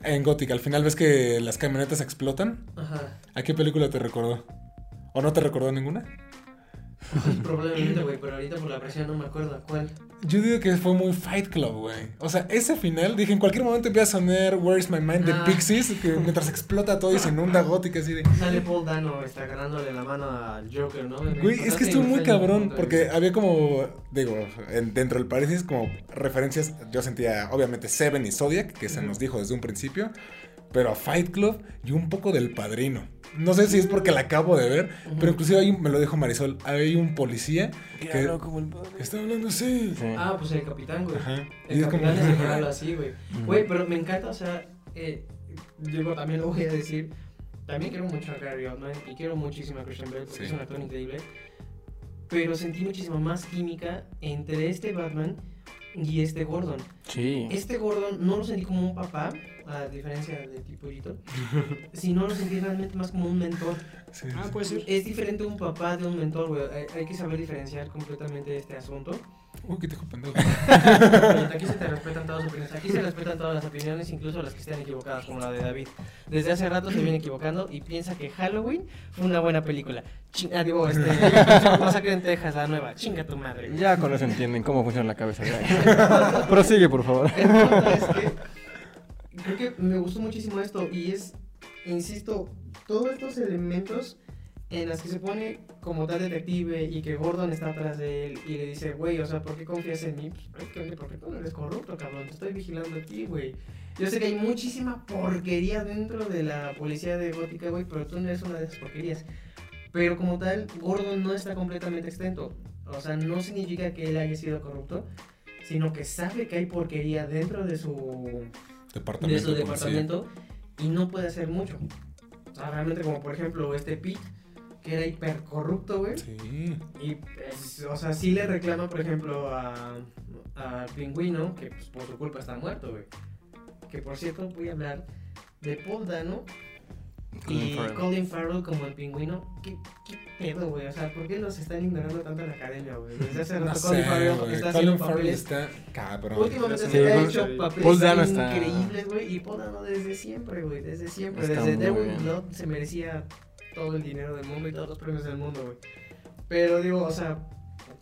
Speaker 1: En Gótica, al final ves que las camionetas explotan.
Speaker 4: Ajá.
Speaker 1: ¿A qué película te recordó? ¿O no te recordó ninguna?
Speaker 4: Ay, Probablemente, güey, pero ahorita por la presión no me acuerdo a cuál.
Speaker 1: Yo digo que fue muy Fight Club, güey. O sea, ese final, dije, en cualquier momento empieza a sonar Where is My Mind de
Speaker 4: Ah.
Speaker 1: Pixies, que mientras explota todo y se inunda gótica así de...
Speaker 4: Sale Paul Dano, está agarrándole la mano al Joker, ¿no?
Speaker 1: Güey, es que estuvo muy cabrón, porque había como, digo, en- dentro del paréntesis, como referencias, yo sentía, obviamente, Seven y Zodiac, que se nos dijo desde un principio, pero a Fight Club y un poco del Padrino. No sé si es porque la acabo de ver,
Speaker 4: Ujú.
Speaker 1: pero inclusive ahí me lo dijo Marisol, hay un policía
Speaker 2: Que
Speaker 1: que,
Speaker 2: como el padre.
Speaker 1: que está hablando así.
Speaker 2: Sí.
Speaker 4: Ah, pues el capitán, güey.
Speaker 1: Ajá. Y
Speaker 4: El
Speaker 1: es como-
Speaker 4: capitán es el que habla así, güey. Güey, pero me encanta, o sea, eh, digo, también lo voy a decir. También quiero mucho a Gary Oldman y quiero muchísimo a Christian Bale porque
Speaker 1: Sí.
Speaker 4: es un actor increíble. Pero sentí muchísima más química entre este Batman y este Gordon.
Speaker 2: Sí.
Speaker 4: Este Gordon no lo sentí como un papá, a diferencia de Tipollito, sino lo sentí realmente más como un mentor.
Speaker 1: Sí,
Speaker 3: Ah,
Speaker 1: sí.
Speaker 3: puede ser.
Speaker 4: Es diferente un papá de un mentor, güey. Hay, hay que saber diferenciar completamente este asunto.
Speaker 1: Uy, qué te dijo pendejo.
Speaker 4: Aquí se te respetan todas las opiniones. Aquí se respetan todas las opiniones, incluso las que estén equivocadas, como la de David. Desde hace rato se viene equivocando y piensa que Halloween fue una buena película. Chin- ah, digo, este, Masacre en Texas, la nueva. Chinga tu madre.
Speaker 2: Ya con eso entienden cómo funciona la cabeza. Prosigue, por favor.
Speaker 4: El punto es que creo que me gustó muchísimo esto y es, insisto, todos estos elementos en las que se pone como tal detective y que Gordon está atrás de él y le dice, güey, o sea, ¿por qué confías en mí? Pues prácticamente porque tú no eres corrupto, cabrón, te estoy vigilando a ti, güey. Yo sé que hay muchísima porquería dentro de la policía de Gótica, güey, pero tú no eres una de esas porquerías. Pero como tal, Gordon no está completamente extento. O sea, no significa que él haya sido corrupto, sino que sabe que hay porquería dentro de su,
Speaker 1: Departamento
Speaker 4: su
Speaker 1: de policía.
Speaker 4: departamento y no puede hacer mucho. O sea, realmente como por ejemplo este Pete, que era hiper corrupto, güey.
Speaker 1: Sí.
Speaker 4: Y, pues, o sea, sí le reclama, por ejemplo, a, a Pingüino, que pues, por su culpa está muerto, güey. Que por cierto, voy a hablar de Paul Dano
Speaker 2: Colin
Speaker 4: y
Speaker 2: Farrell.
Speaker 4: Colin Farrell como el Pingüino. ¿Qué, qué pedo, güey? O sea, ¿por qué nos están ignorando tanto en la academia, güey? Desde hace
Speaker 1: No
Speaker 4: rato
Speaker 1: sé,
Speaker 4: Colin Farrell está
Speaker 1: Colin
Speaker 4: haciendo
Speaker 1: Farrell
Speaker 4: papeles
Speaker 1: está cabrón.
Speaker 4: Últimamente
Speaker 2: Sí,
Speaker 4: se ha hecho papeles increíbles, güey. Y Paul Dano desde siempre, güey. Desde siempre.
Speaker 2: Está
Speaker 4: desde Devil. Blood se merecía todo el dinero del mundo y todos los premios del mundo, güey. Pero digo, o sea,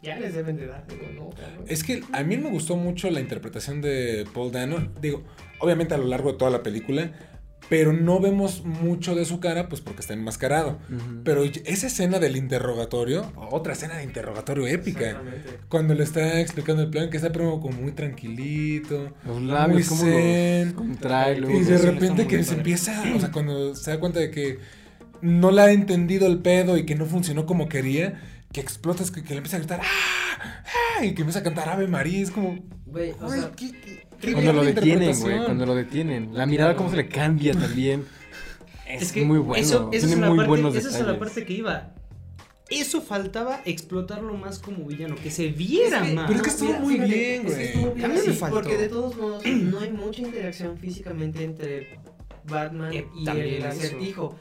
Speaker 4: ya les deben de dar, digo, no, cabrón.
Speaker 1: Es que a mí me gustó mucho la interpretación de Paul Dano. Digo, obviamente a lo largo de toda la película, pero no vemos mucho de su cara, pues porque está enmascarado. Pero esa escena del interrogatorio, otra escena de interrogatorio épica.
Speaker 4: Exactamente.
Speaker 1: Cuando le está explicando el plan, que está pero como muy tranquilito.
Speaker 2: Los labios,
Speaker 1: muy
Speaker 2: como los
Speaker 1: Y de repente que se empieza, o sea, cuando se da cuenta de que no la ha entendido el pedo y que no funcionó como quería, que explotas, que, que le empieza a gritar ¡Ah! ¡Ah! y que empieza a cantar Ave María, es como...
Speaker 4: Güey, o
Speaker 1: "Ay,
Speaker 4: sea,
Speaker 1: qué- qué- qué
Speaker 2: Cuando lo detienen, güey,
Speaker 1: interpretación".
Speaker 2: cuando lo detienen. La mirada cómo se le cambia también. Es, muy bueno.
Speaker 3: Eso, eso
Speaker 2: Tiene
Speaker 3: es la
Speaker 2: muy
Speaker 3: parte,
Speaker 2: buenos
Speaker 3: esa es la parte que iba. Eso faltaba explotarlo más como villano, que se viera
Speaker 4: Es que-
Speaker 3: más.
Speaker 1: Pero es que estuvo muy
Speaker 4: fíjate,
Speaker 1: bien,
Speaker 4: es que
Speaker 1: güey.
Speaker 4: estuvo bien
Speaker 3: A mí me faltó.
Speaker 4: Porque de todos modos no hay mucha interacción físicamente entre Batman
Speaker 3: Eh,
Speaker 4: y
Speaker 3: también
Speaker 4: el acertijo.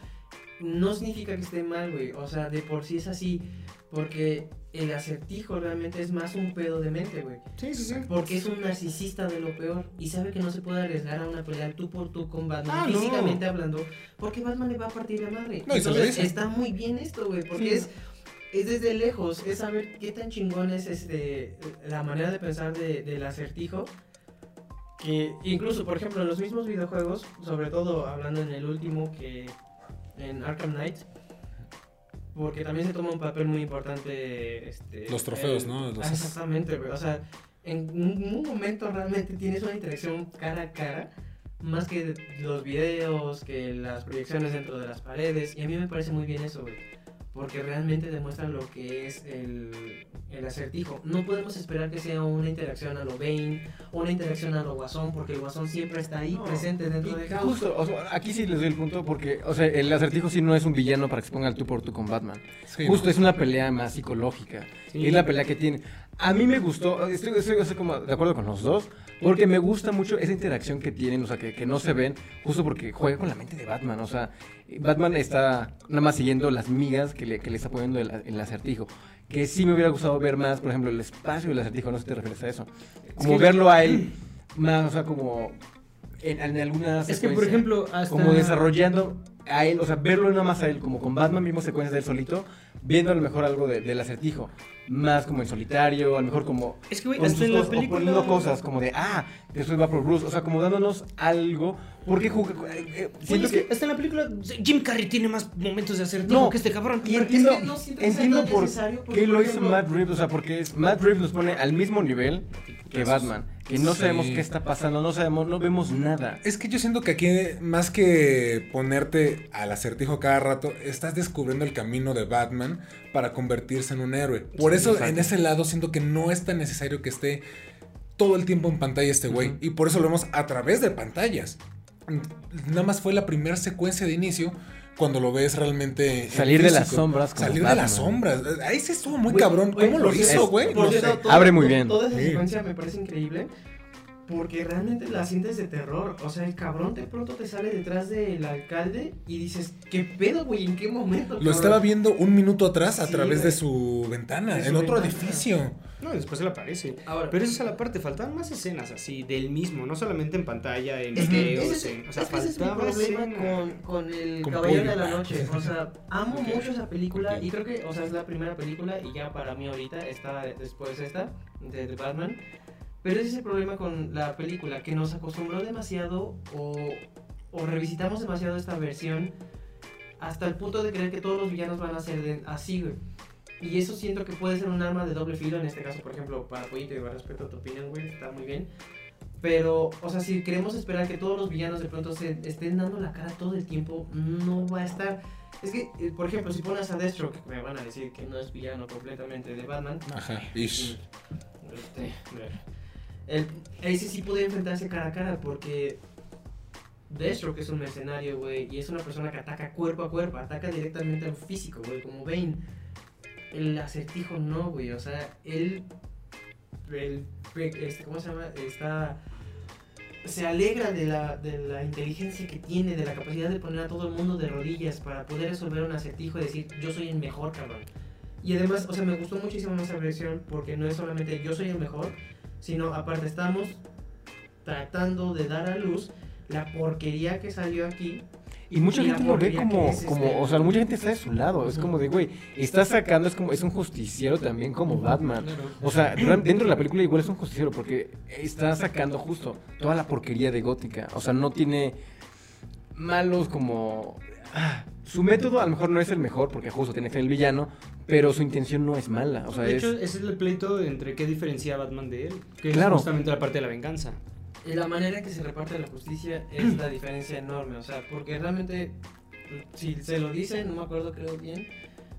Speaker 4: No significa que esté mal, güey. O sea, de por sí es así. Porque el acertijo realmente es más un pedo de mente, güey.
Speaker 3: Sí, sí, sí.
Speaker 4: Porque es un narcisista de lo peor y sabe que no se puede arriesgar a una pelea tú por tú con Batman,
Speaker 3: Ah, no.
Speaker 4: físicamente hablando, porque Batman le va a partir la madre.
Speaker 1: No,
Speaker 4: Entonces está muy bien esto, güey, porque
Speaker 2: Sí.
Speaker 4: es, es desde lejos, es saber qué tan chingón es este, la manera de pensar de- del acertijo. Que incluso, por ejemplo, en los mismos videojuegos, sobre todo hablando en el último que en Arkham Knight, porque también se toma un papel muy importante. Este,
Speaker 1: Los trofeos,
Speaker 4: el-
Speaker 1: ¿no? Los-
Speaker 4: Ah, exactamente, güey. O sea, en un, un momento realmente tienes una interacción cara a cara, más que los videos, que las proyecciones dentro de las paredes. Y a mí me parece muy bien eso, güey. Porque realmente demuestran lo que es el, el acertijo. No podemos esperar que sea una interacción a lo Bane una interacción a lo Guasón, porque el Guasón siempre está ahí
Speaker 2: No.
Speaker 4: presente dentro
Speaker 2: Y
Speaker 4: de House.
Speaker 2: Justo, o sea, aquí sí les doy el punto porque, o sea, el acertijo sí no es un villano para que se ponga el tú por tú con Batman.
Speaker 1: Sí,
Speaker 2: Justo es una pelea más psicológica.
Speaker 3: Sí.
Speaker 2: Y es la pelea que tiene. A mí me gustó, estoy, estoy- estoy como de acuerdo con los dos, porque me gusta mucho esa interacción que tienen, o sea, que, que no se ven, justo porque juega con la mente de Batman. O sea, Batman está nada más siguiendo las migas que le, que le está poniendo el, el acertijo. Que sí me hubiera gustado ver más, por ejemplo, el espacio del acertijo, no sé si te refieres a eso. Como
Speaker 3: que-
Speaker 2: verlo a él más, o sea, como en, en algunas.
Speaker 3: Es que, por ejemplo, hasta...
Speaker 2: Como desarrollando a él, o sea, verlo nada más a él, como con Batman vimos secuencias de él solito, viendo a lo mejor algo de- del acertijo. Más como en solitario, a lo mejor como
Speaker 3: Es que, güey, hasta en la
Speaker 2: cosas, o
Speaker 3: película...
Speaker 2: poniendo cosas como de, ah, después va por Bruce, o sea, como dándonos algo, porque jug- eh, eh,
Speaker 3: Güey,
Speaker 2: siento
Speaker 3: es que
Speaker 2: que...
Speaker 3: hasta en la película Jim Carrey tiene más momentos de acertijo
Speaker 2: No,
Speaker 3: que este cabrón.
Speaker 2: Y entiendo,
Speaker 4: es que no
Speaker 2: entiendo por qué lo hizo Matt Reeves, o sea, porque es, Matt Reeves nos pone al mismo nivel que Batman, que no
Speaker 1: Sí.
Speaker 2: sabemos qué está pasando, no sabemos, no vemos nada.
Speaker 1: Es que yo siento que aquí, más que ponerte al acertijo cada rato, estás descubriendo el camino de Batman para convertirse en un héroe. Por
Speaker 2: Sí,
Speaker 1: eso,
Speaker 2: exacto.
Speaker 1: en ese lado, siento que no es tan necesario que esté todo el tiempo en pantalla este güey. Y por eso lo vemos a través de pantallas. Nada más fue la primera secuencia de inicio cuando lo ves realmente. en
Speaker 2: Salir de las sombras como
Speaker 1: Salir de las sombras. Ahí sí estuvo muy cabrón. ¿Cómo lo hizo, güey?
Speaker 2: Abre muy bien.
Speaker 4: Toda esa
Speaker 1: Sí.
Speaker 4: secuencia me parece increíble. Porque realmente la sientes de terror. O sea, el cabrón de pronto te sale detrás del alcalde y dices, ¿qué pedo, güey? ¿En qué momento?
Speaker 1: Lo
Speaker 4: cabrón?"
Speaker 1: estaba viendo un minuto atrás a
Speaker 4: Sí,
Speaker 1: través
Speaker 4: güey.
Speaker 1: de su ventana,
Speaker 4: De su
Speaker 1: en otro
Speaker 4: ventana.
Speaker 1: edificio.
Speaker 3: No, después se le aparece.
Speaker 4: Ahora,
Speaker 3: Pero esa es a la parte, faltaban más escenas así, del mismo, no solamente en pantalla, en
Speaker 4: es
Speaker 3: videos, en- o sea,
Speaker 4: es que ese es mi problema con, con el
Speaker 1: Con
Speaker 4: Caballero
Speaker 1: Pollo.
Speaker 4: de la Noche. O sea, amo mucho esa película y creo que, o sea, es la primera película y ya para mí ahorita está después esta, de, de Batman. Pero ese es el problema con la película, que nos acostumbró demasiado o, o revisitamos demasiado esta versión hasta el punto de creer que todos los villanos van a ser de- así, güey. Y eso siento que puede ser un arma de doble filo, en este caso, por ejemplo, para Pollito, y respeto a tu opinión, güey, está muy bien. Pero, o sea, si queremos esperar que todos los villanos de pronto se estén dando la cara todo el tiempo, no va a estar. Es que, eh, por ejemplo, si pones a Deathstroke, me van a decir que no es villano completamente de Batman.
Speaker 1: Ajá. Ish.
Speaker 4: Este, el, ese sí puede enfrentarse cara a cara porque Deathstroke es un mercenario, güey, y es una persona que ataca cuerpo a cuerpo, ataca directamente al físico, güey, como Bane. El acertijo no, güey, o sea, él, el, este, ¿cómo se llama? Está, se alegra de la, de la inteligencia que tiene, de la capacidad de poner a todo el mundo de rodillas para poder resolver un acertijo y decir, yo soy el mejor, cabrón. Y además, o sea, me gustó muchísimo esa versión porque no es solamente yo soy el mejor, sino aparte estamos tratando de dar a luz la porquería que salió aquí.
Speaker 2: Y mucha
Speaker 4: Y
Speaker 2: gente lo ve como,
Speaker 4: que es,
Speaker 2: como,
Speaker 4: este-
Speaker 2: o sea, mucha gente está de su lado. Es como de, güey, está sacando, es como, es un justiciero también como Batman. O sea, dentro de la película igual es un justiciero porque está sacando justo toda la porquería de Gótica. O sea, no tiene malos como... ah, su método a lo mejor no es el mejor porque justo tiene que ser el villano, pero su intención no es mala. O sea,
Speaker 3: de
Speaker 2: es...
Speaker 3: hecho, ese es el pleito entre qué diferencia a Batman de él. Que
Speaker 2: Claro.
Speaker 3: es justamente la parte de la venganza.
Speaker 4: Y la manera en que se reparte la justicia es la diferencia enorme, o sea, porque realmente, si se lo dice, no me acuerdo, creo bien,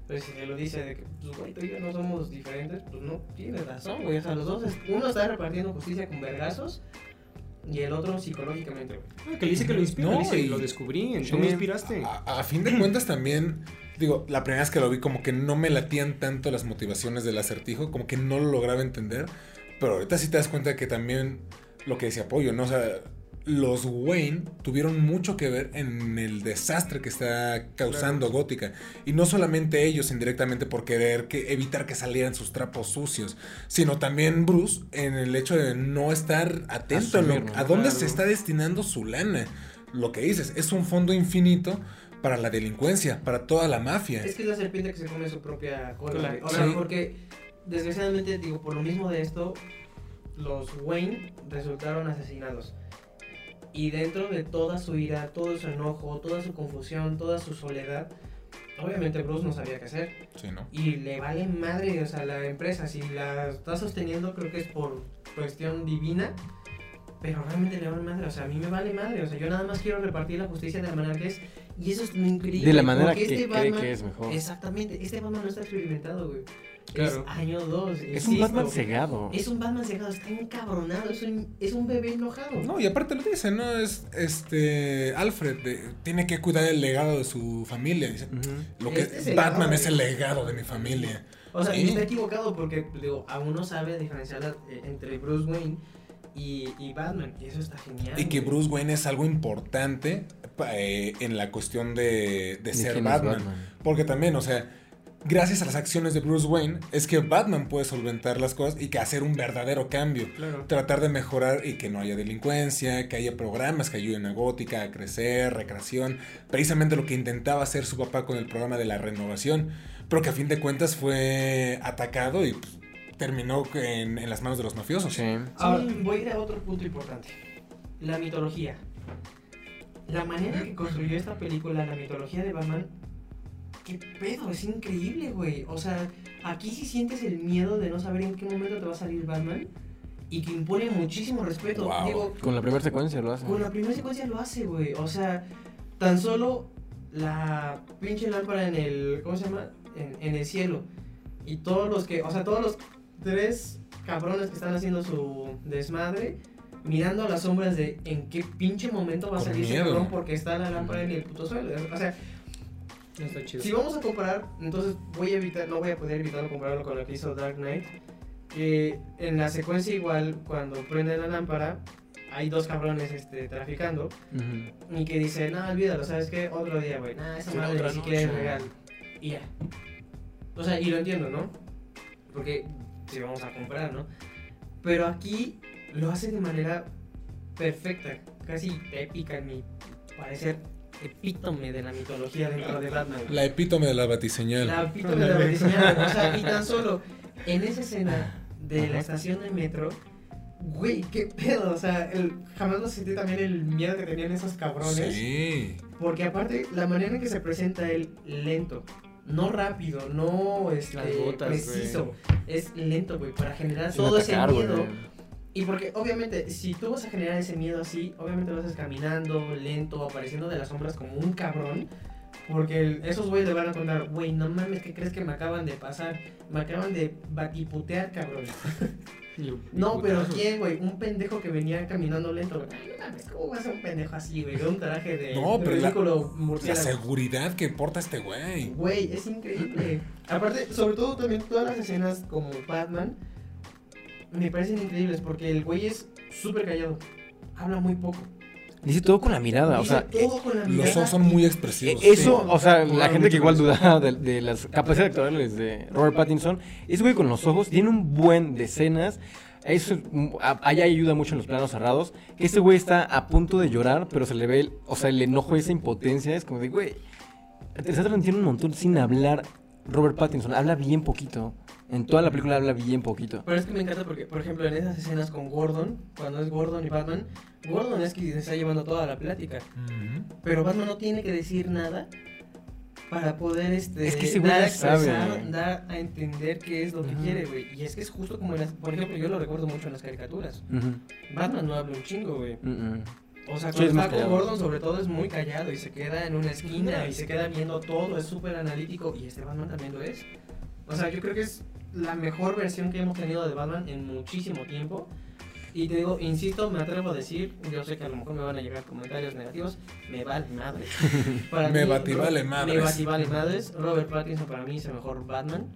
Speaker 4: pero si se lo dice de que, pues, güey, tú y yo no somos diferentes, pues no tienes razón, güey, o sea, los dos, es- uno está repartiendo justicia con vergazos y el otro psicológicamente, güey.
Speaker 3: Ah, que le dice que lo inspiró.
Speaker 1: No,
Speaker 3: le dice,
Speaker 1: y-
Speaker 3: lo descubrí,
Speaker 2: Sí.
Speaker 3: tú me inspiraste.
Speaker 1: A, a fin de cuentas también, digo, la primera vez que lo vi como que no me latían tanto las motivaciones del acertijo, como que no lo lograba entender, pero ahorita sí te das cuenta que también lo que decía Pollo, ¿no? O sea, los Wayne tuvieron mucho que ver en el desastre que está causando Gótica. Y no solamente ellos indirectamente por querer que, evitar que salieran sus trapos sucios, sino también Bruce en el hecho de no estar atento lo- a dónde
Speaker 3: claro.
Speaker 1: se está destinando su lana. Lo que dices, es un fondo infinito para la delincuencia, para toda la mafia.
Speaker 4: Es que es la serpiente que se come su propia cola,
Speaker 3: Claro,
Speaker 4: o sea,
Speaker 1: sí.
Speaker 4: porque desgraciadamente, digo, por lo mismo de esto, los Wayne resultaron asesinados. Y dentro de toda su ira, todo su enojo, toda su confusión, toda su soledad, obviamente Bruce no sabía qué hacer.
Speaker 1: Sí, ¿no?
Speaker 4: Y le vale madre, o sea, la empresa, si la está sosteniendo, creo que es por cuestión divina. Pero realmente le vale madre, o sea, a mí me vale madre, o sea, yo nada más quiero repartir la justicia de la manera que es. Y eso es lo increíble.
Speaker 2: De la manera que
Speaker 4: este
Speaker 2: cree
Speaker 4: Batman-
Speaker 2: que es mejor.
Speaker 4: Exactamente, este Batman no está experimentado, güey.
Speaker 3: Claro.
Speaker 4: Es año 2.
Speaker 2: Es un Batman cegado.
Speaker 4: Es un Batman cegado, está encabronado, es un, es un bebé enojado.
Speaker 1: No, y aparte lo dice, ¿no? Es este Alfred de- tiene que cuidar el legado de su familia. Dice, lo que
Speaker 4: Este es el
Speaker 1: Batman
Speaker 4: legado
Speaker 1: es el legado de mi familia.
Speaker 4: O sea,
Speaker 1: Sí.
Speaker 4: y está equivocado porque, digo, aún no sabe diferenciar eh, entre Bruce Wayne y, y Batman. Y eso está genial.
Speaker 1: Y que
Speaker 4: güey.
Speaker 1: Bruce Wayne es algo importante eh, en la cuestión de, de
Speaker 2: ¿De
Speaker 1: ser. Batman? Porque también, o sea, gracias a las acciones de Bruce Wayne es que Batman puede solventar las cosas y que hacer un verdadero cambio.
Speaker 3: Claro.
Speaker 1: Tratar de mejorar y que no haya delincuencia, que haya programas que ayuden a Gótica a crecer, recreación. Precisamente lo que intentaba hacer su papá con el programa de la renovación. Pero que a fin de cuentas fue atacado y pues, terminó en, en las manos de los mafiosos.
Speaker 2: Sí.
Speaker 4: Ahora, voy a ir a otro punto importante. La mitología. La manera que construyó esta película, la mitología de Batman, qué pedo, es increíble, güey. O sea, aquí sí sientes el miedo de no saber en qué momento te va a salir Batman y que impone muchísimo respeto.
Speaker 1: Wow.
Speaker 4: Digo,
Speaker 2: Con la primera secuencia lo hace.
Speaker 4: con la primera secuencia lo hace, güey. O sea, tan solo la pinche lámpara en el. ¿Cómo se llama? En, en el cielo. Y todos los que. O sea, todos los tres cabrones que están haciendo su desmadre. Mirando a las sombras de en qué pinche momento va a salir ese cabrón porque está la lámpara en el puto suelo. O sea,
Speaker 3: No está chido.
Speaker 4: si vamos a comparar, entonces voy a evitar, no voy a poder evitarlo compararlo con lo que hizo Dark Knight. Que en la secuencia igual, cuando prende la lámpara, hay dos cabrones este, traficando.
Speaker 2: Ujú.
Speaker 4: Y que dice, no, olvídalo, ¿sabes qué? Otro día, güey. Nah, esa
Speaker 2: Sí,
Speaker 4: madre ni siquiera es real. Y ya. O sea, y lo entiendo, ¿no? Porque si vamos a comparar, ¿no? Pero aquí lo hace de manera perfecta, casi épica en mi parecer, epítome de la mitología dentro de Batman.
Speaker 1: La epítome de la batiseñal.
Speaker 4: La epítome de la batiseñal, o sea, y tan solo en esa escena de la estación de metro, güey, qué pedo, o sea, el, jamás lo sentí también el miedo que tenían esos cabrones.
Speaker 1: Sí.
Speaker 4: Porque aparte, la manera en que se presenta él, lento, no rápido, no este,
Speaker 3: botas,
Speaker 4: preciso, es lento, güey, para generar todo
Speaker 2: atacar,
Speaker 4: ese
Speaker 2: güey.
Speaker 4: Y porque obviamente, si tú vas a generar ese miedo así, obviamente haces caminando, lento, apareciendo de las sombras como un cabrón. Porque el- esos güeyes le van a contar, güey, no mames, ¿qué crees que me acaban de pasar? Me acaban de batiputear, cabrón. No, pero. ¿quién, güey? Un pendejo que venía caminando lento. Ay, no mames, ¿cómo va a ser un pendejo así, güey? Un traje de,
Speaker 1: No, pero la-
Speaker 4: ridículo
Speaker 1: La
Speaker 4: murciélago.
Speaker 1: seguridad que porta este güey.
Speaker 4: Güey, es increíble. Aparte, sobre todo también todas las escenas como Batman me parecen increíbles porque el güey es súper callado. habla muy poco.
Speaker 2: Dice todo con la mirada, o
Speaker 4: Dice
Speaker 2: sea,
Speaker 4: todo con la
Speaker 1: Los
Speaker 4: mirada
Speaker 1: ojos son muy expresivos.
Speaker 2: Eso,
Speaker 1: Sí.
Speaker 2: o sea, la gente que igual dudaba de, de las capacidades actorales de Robert Pattinson, ese güey con los ojos tiene un buen de escenas. Eso allá ayuda mucho en los planos cerrados. Ese güey está a punto de llorar, pero se le ve, el, o sea, el enojo, esa impotencia. Es como de, güey, te está transmitiendo un montón sin hablar. Robert Pattinson habla bien poquito. En toda la película habla bien poquito.
Speaker 4: Pero es que me encanta porque, por ejemplo, en esas escenas con Gordon, cuando es Gordon y Batman, Gordon es quien está llevando toda la plática. Pero Batman no tiene que decir nada para poder este,
Speaker 2: Es que
Speaker 4: dar, a
Speaker 2: ya sabe.
Speaker 4: expresar, dar a entender qué es lo que quiere, güey. Y es que es justo como en las, por ejemplo, yo lo recuerdo mucho en las caricaturas. Batman no habla un chingo, güey. O sea,
Speaker 2: Sí,
Speaker 4: cuando está con. Gordon, sobre todo, es muy callado y se queda en una esquina y se queda viendo todo, es súper analítico. Y este Batman también lo es. O sea, yo creo que es la mejor versión que hemos tenido de Batman en muchísimo tiempo. Y te digo, insisto, me atrevo a decir, yo sé que a lo mejor me van a llegar comentarios negativos, me vale madre. Para
Speaker 1: Me
Speaker 4: mí,
Speaker 1: bativale madres.
Speaker 4: Me bativale madres. Robert Pattinson para mí es el mejor Batman.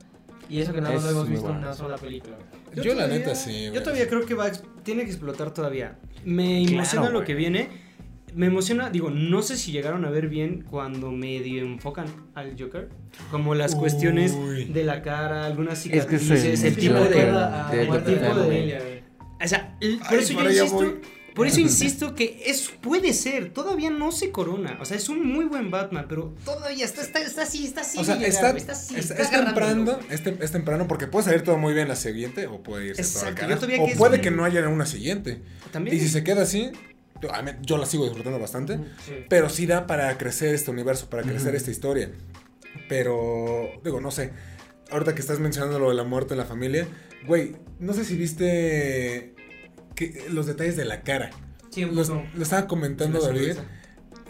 Speaker 4: Y eso que nada más lo hemos visto en una sola película.
Speaker 1: Yo, la neta sí.
Speaker 3: Yo todavía creo que va a tiene que explotar todavía. Me
Speaker 2: Claro,
Speaker 3: emociona lo que viene. Me emociona, digo, no sé si llegaron a ver bien cuando medio enfocan al Joker. Como las cuestiones de la cara, algunas
Speaker 2: Es que es
Speaker 3: cicatrices,
Speaker 2: el
Speaker 3: el tipo
Speaker 2: Joker
Speaker 3: de...
Speaker 2: de-
Speaker 3: de-
Speaker 4: de
Speaker 3: de-. O sea, por
Speaker 1: Ay,
Speaker 3: eso yo insisto,
Speaker 1: voy.
Speaker 3: Por eso insisto que es puede ser, todavía no se corona, o sea, es un muy buen Batman, pero todavía está está, está así, está así,
Speaker 1: O sea, está,
Speaker 3: está así,
Speaker 1: es, temprano, es, tem- es temprano porque puede salir todo muy bien la siguiente o puede irse todo al
Speaker 3: Exacto,
Speaker 1: carajo. O
Speaker 3: que
Speaker 1: puede que no haya una siguiente.
Speaker 3: También.
Speaker 1: Y si se queda así, yo, la sigo disfrutando bastante.
Speaker 4: Sí.
Speaker 1: Pero sí da para crecer este universo, para crecer esta historia. Pero, digo, no sé. Ahorita que estás mencionando lo de la muerte en la familia, güey, no sé si viste que, los detalles de la cara.
Speaker 4: Sí, un
Speaker 1: Los-
Speaker 4: poco.
Speaker 1: lo estaba comentando
Speaker 3: La
Speaker 1: David.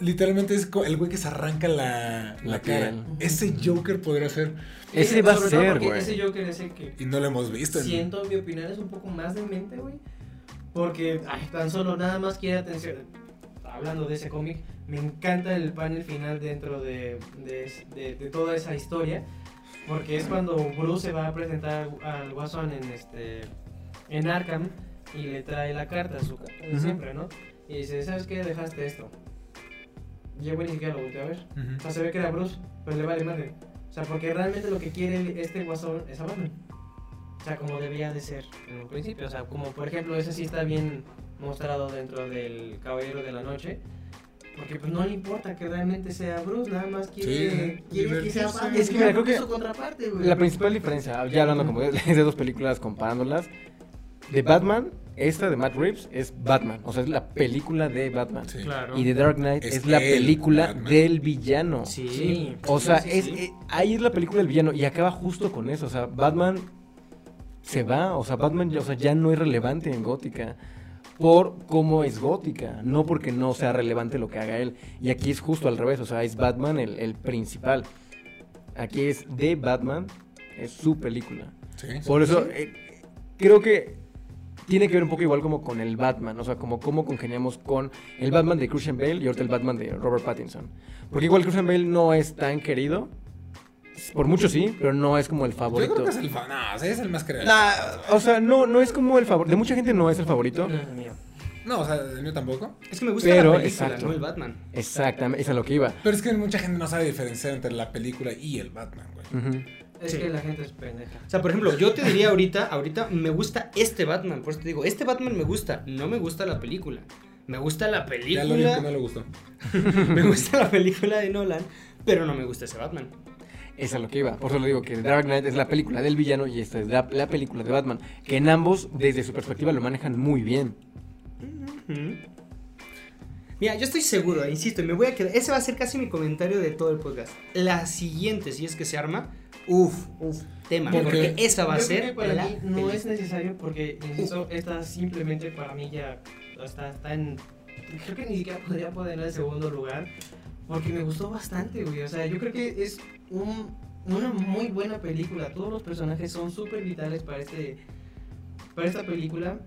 Speaker 1: Literalmente es el güey que se arranca la, la
Speaker 2: La
Speaker 1: cara.
Speaker 2: piel.
Speaker 1: Ese Joker podría ser.
Speaker 2: Ese va a ser, güey.
Speaker 4: Ese Joker es el que
Speaker 1: Y no lo hemos visto. en-
Speaker 4: siento, en mi opinión, es un poco más demente, güey. Porque ay, tan solo nada más quiere atención. Hablando de ese cómic, me encanta el panel final dentro de, de, de- de toda esa historia. Porque es cuando Bruce se va a presentar al Guasón en este en Arkham y le trae la carta, su carta de
Speaker 2: Ujú.
Speaker 4: siempre, ¿no? Y dice, ¿sabes qué? Dejaste esto. Y el güey ni siquiera lo volteó a ver. O sea, se ve que era Bruce, pero le vale madre. O sea, porque realmente lo que quiere este guasón es a Batman. O sea, como debía de ser en un principio. O sea, como por ejemplo, ese sí está bien mostrado dentro del Caballero de la Noche. Porque pues no le importa que realmente sea Bruce, nada más quiere,
Speaker 1: Sí,
Speaker 4: quiere que sea. Batman.
Speaker 2: Es que mira, creo que
Speaker 4: su contraparte, güey.
Speaker 2: La principal diferencia, ya hablando como de, de dos películas comparándolas, de Batman, esta de Matt Reeves es Batman, o sea, es la película de Batman.
Speaker 1: Sí.
Speaker 3: Claro.
Speaker 2: Y The Dark Knight
Speaker 1: Es
Speaker 2: es, la
Speaker 1: el
Speaker 2: película
Speaker 1: Batman.
Speaker 2: del villano.
Speaker 3: Sí.
Speaker 4: Sí.
Speaker 2: O sea,
Speaker 3: Sí,
Speaker 2: es,
Speaker 3: sí.
Speaker 2: eh, ahí es la película del villano y acaba justo con eso. O sea, Batman se va, o sea, Batman ya, o sea, ya no es relevante en Gótica por cómo es Gótica, no porque no sea relevante lo que haga él. Y aquí es justo al revés, o sea, es Batman el, el principal. Aquí es de Batman, es su película.
Speaker 1: Sí.
Speaker 2: Por eso eh, creo que tiene que ver un poco igual como con el Batman, o sea, como cómo congeniamos con el Batman de Christian Bale y ahorita el Batman de Robert Pattinson. Porque igual Christian Bale no es tan querido, por mucho sí, pero no es como el
Speaker 1: Yo
Speaker 2: favorito.
Speaker 1: creo que es el fa- No, o sea, es el más.
Speaker 2: Nah, o sea, no, no es como el favorito. De mucha gente no es el favorito.
Speaker 4: No, es mío.
Speaker 1: No, o sea, el mío tampoco.
Speaker 3: Es que me gusta
Speaker 2: Pero,
Speaker 3: la película,
Speaker 2: exacto.
Speaker 3: no el Batman.
Speaker 2: Exactamente, es a lo que iba.
Speaker 1: Pero es que mucha gente no sabe diferenciar entre la película y el Batman, güey.
Speaker 2: Ujú.
Speaker 4: Es
Speaker 3: Sí.
Speaker 4: que la gente es pendeja.
Speaker 3: O sea, por ejemplo, yo te diría ahorita, ahorita me gusta este Batman, por eso te digo, este Batman me gusta, no me gusta la película. Me gusta la
Speaker 1: Ya lo que no
Speaker 3: película,
Speaker 1: le gustó.
Speaker 3: me gusta la película de Nolan, pero no me gusta ese Batman.
Speaker 2: Es a lo que iba. Por eso le digo que The Dark Knight es la película del villano y esta es la, la película de Batman. Que en ambos, desde su perspectiva, lo manejan muy bien.
Speaker 3: Mira, yo estoy seguro, insisto, y me voy a quedar. Ese va a ser casi mi comentario de todo el podcast. La siguiente, si es que se arma, uff, uff, tema.
Speaker 1: ¿Por
Speaker 3: Porque
Speaker 1: qué?
Speaker 3: esa va a ser.
Speaker 4: para
Speaker 3: la
Speaker 4: mí no
Speaker 3: película.
Speaker 4: es necesario porque, insisto, esta simplemente para mí ya está, está en... Creo que ni siquiera podría poner en el segundo lugar porque me gustó bastante, güey. O sea, yo creo que es un- una muy buena película. Todos los personajes son súper vitales para, este, para esta película.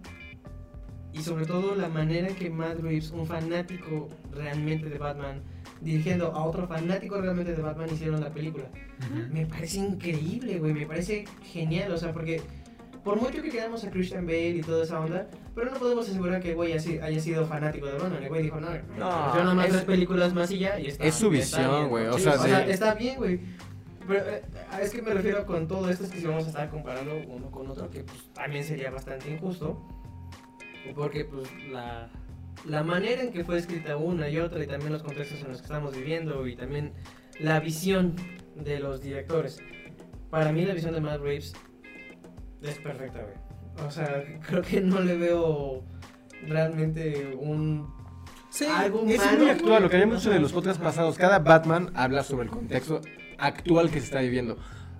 Speaker 4: Y sobre todo la manera en que Matt Reeves, un fanático realmente de Batman, dirigiendo a otro fanático realmente de Batman, hicieron la película. Me parece increíble, güey. Me parece genial. O sea, porque, por mucho que queramos a Christian Bale y toda esa onda, pero no podemos asegurar que el güey haya, sido fanático de Batman. El güey dijo, no,
Speaker 2: No,
Speaker 4: yo nomás
Speaker 2: es-
Speaker 4: tres películas más y ya. Y está,
Speaker 2: es su visión, güey, o
Speaker 4: Sí,
Speaker 2: sea, de-
Speaker 4: está bien, güey. Pero eh, es que me refiero con todo esto, es que si vamos a estar comparando uno con otro, que pues, también sería bastante injusto. Porque pues la, la manera en que fue escrita una y otra y también los contextos en los que estamos viviendo y también la visión de los directores. Para mí la visión de Matt Reeves es perfecta, güey. O sea, creo que no le veo realmente un...
Speaker 1: Sí,
Speaker 4: algo
Speaker 2: Es
Speaker 4: malo,
Speaker 2: muy actual, lo que habíamos dicho de los podcasts pasados. Cada Batman habla sobre el contexto actual que se está viviendo.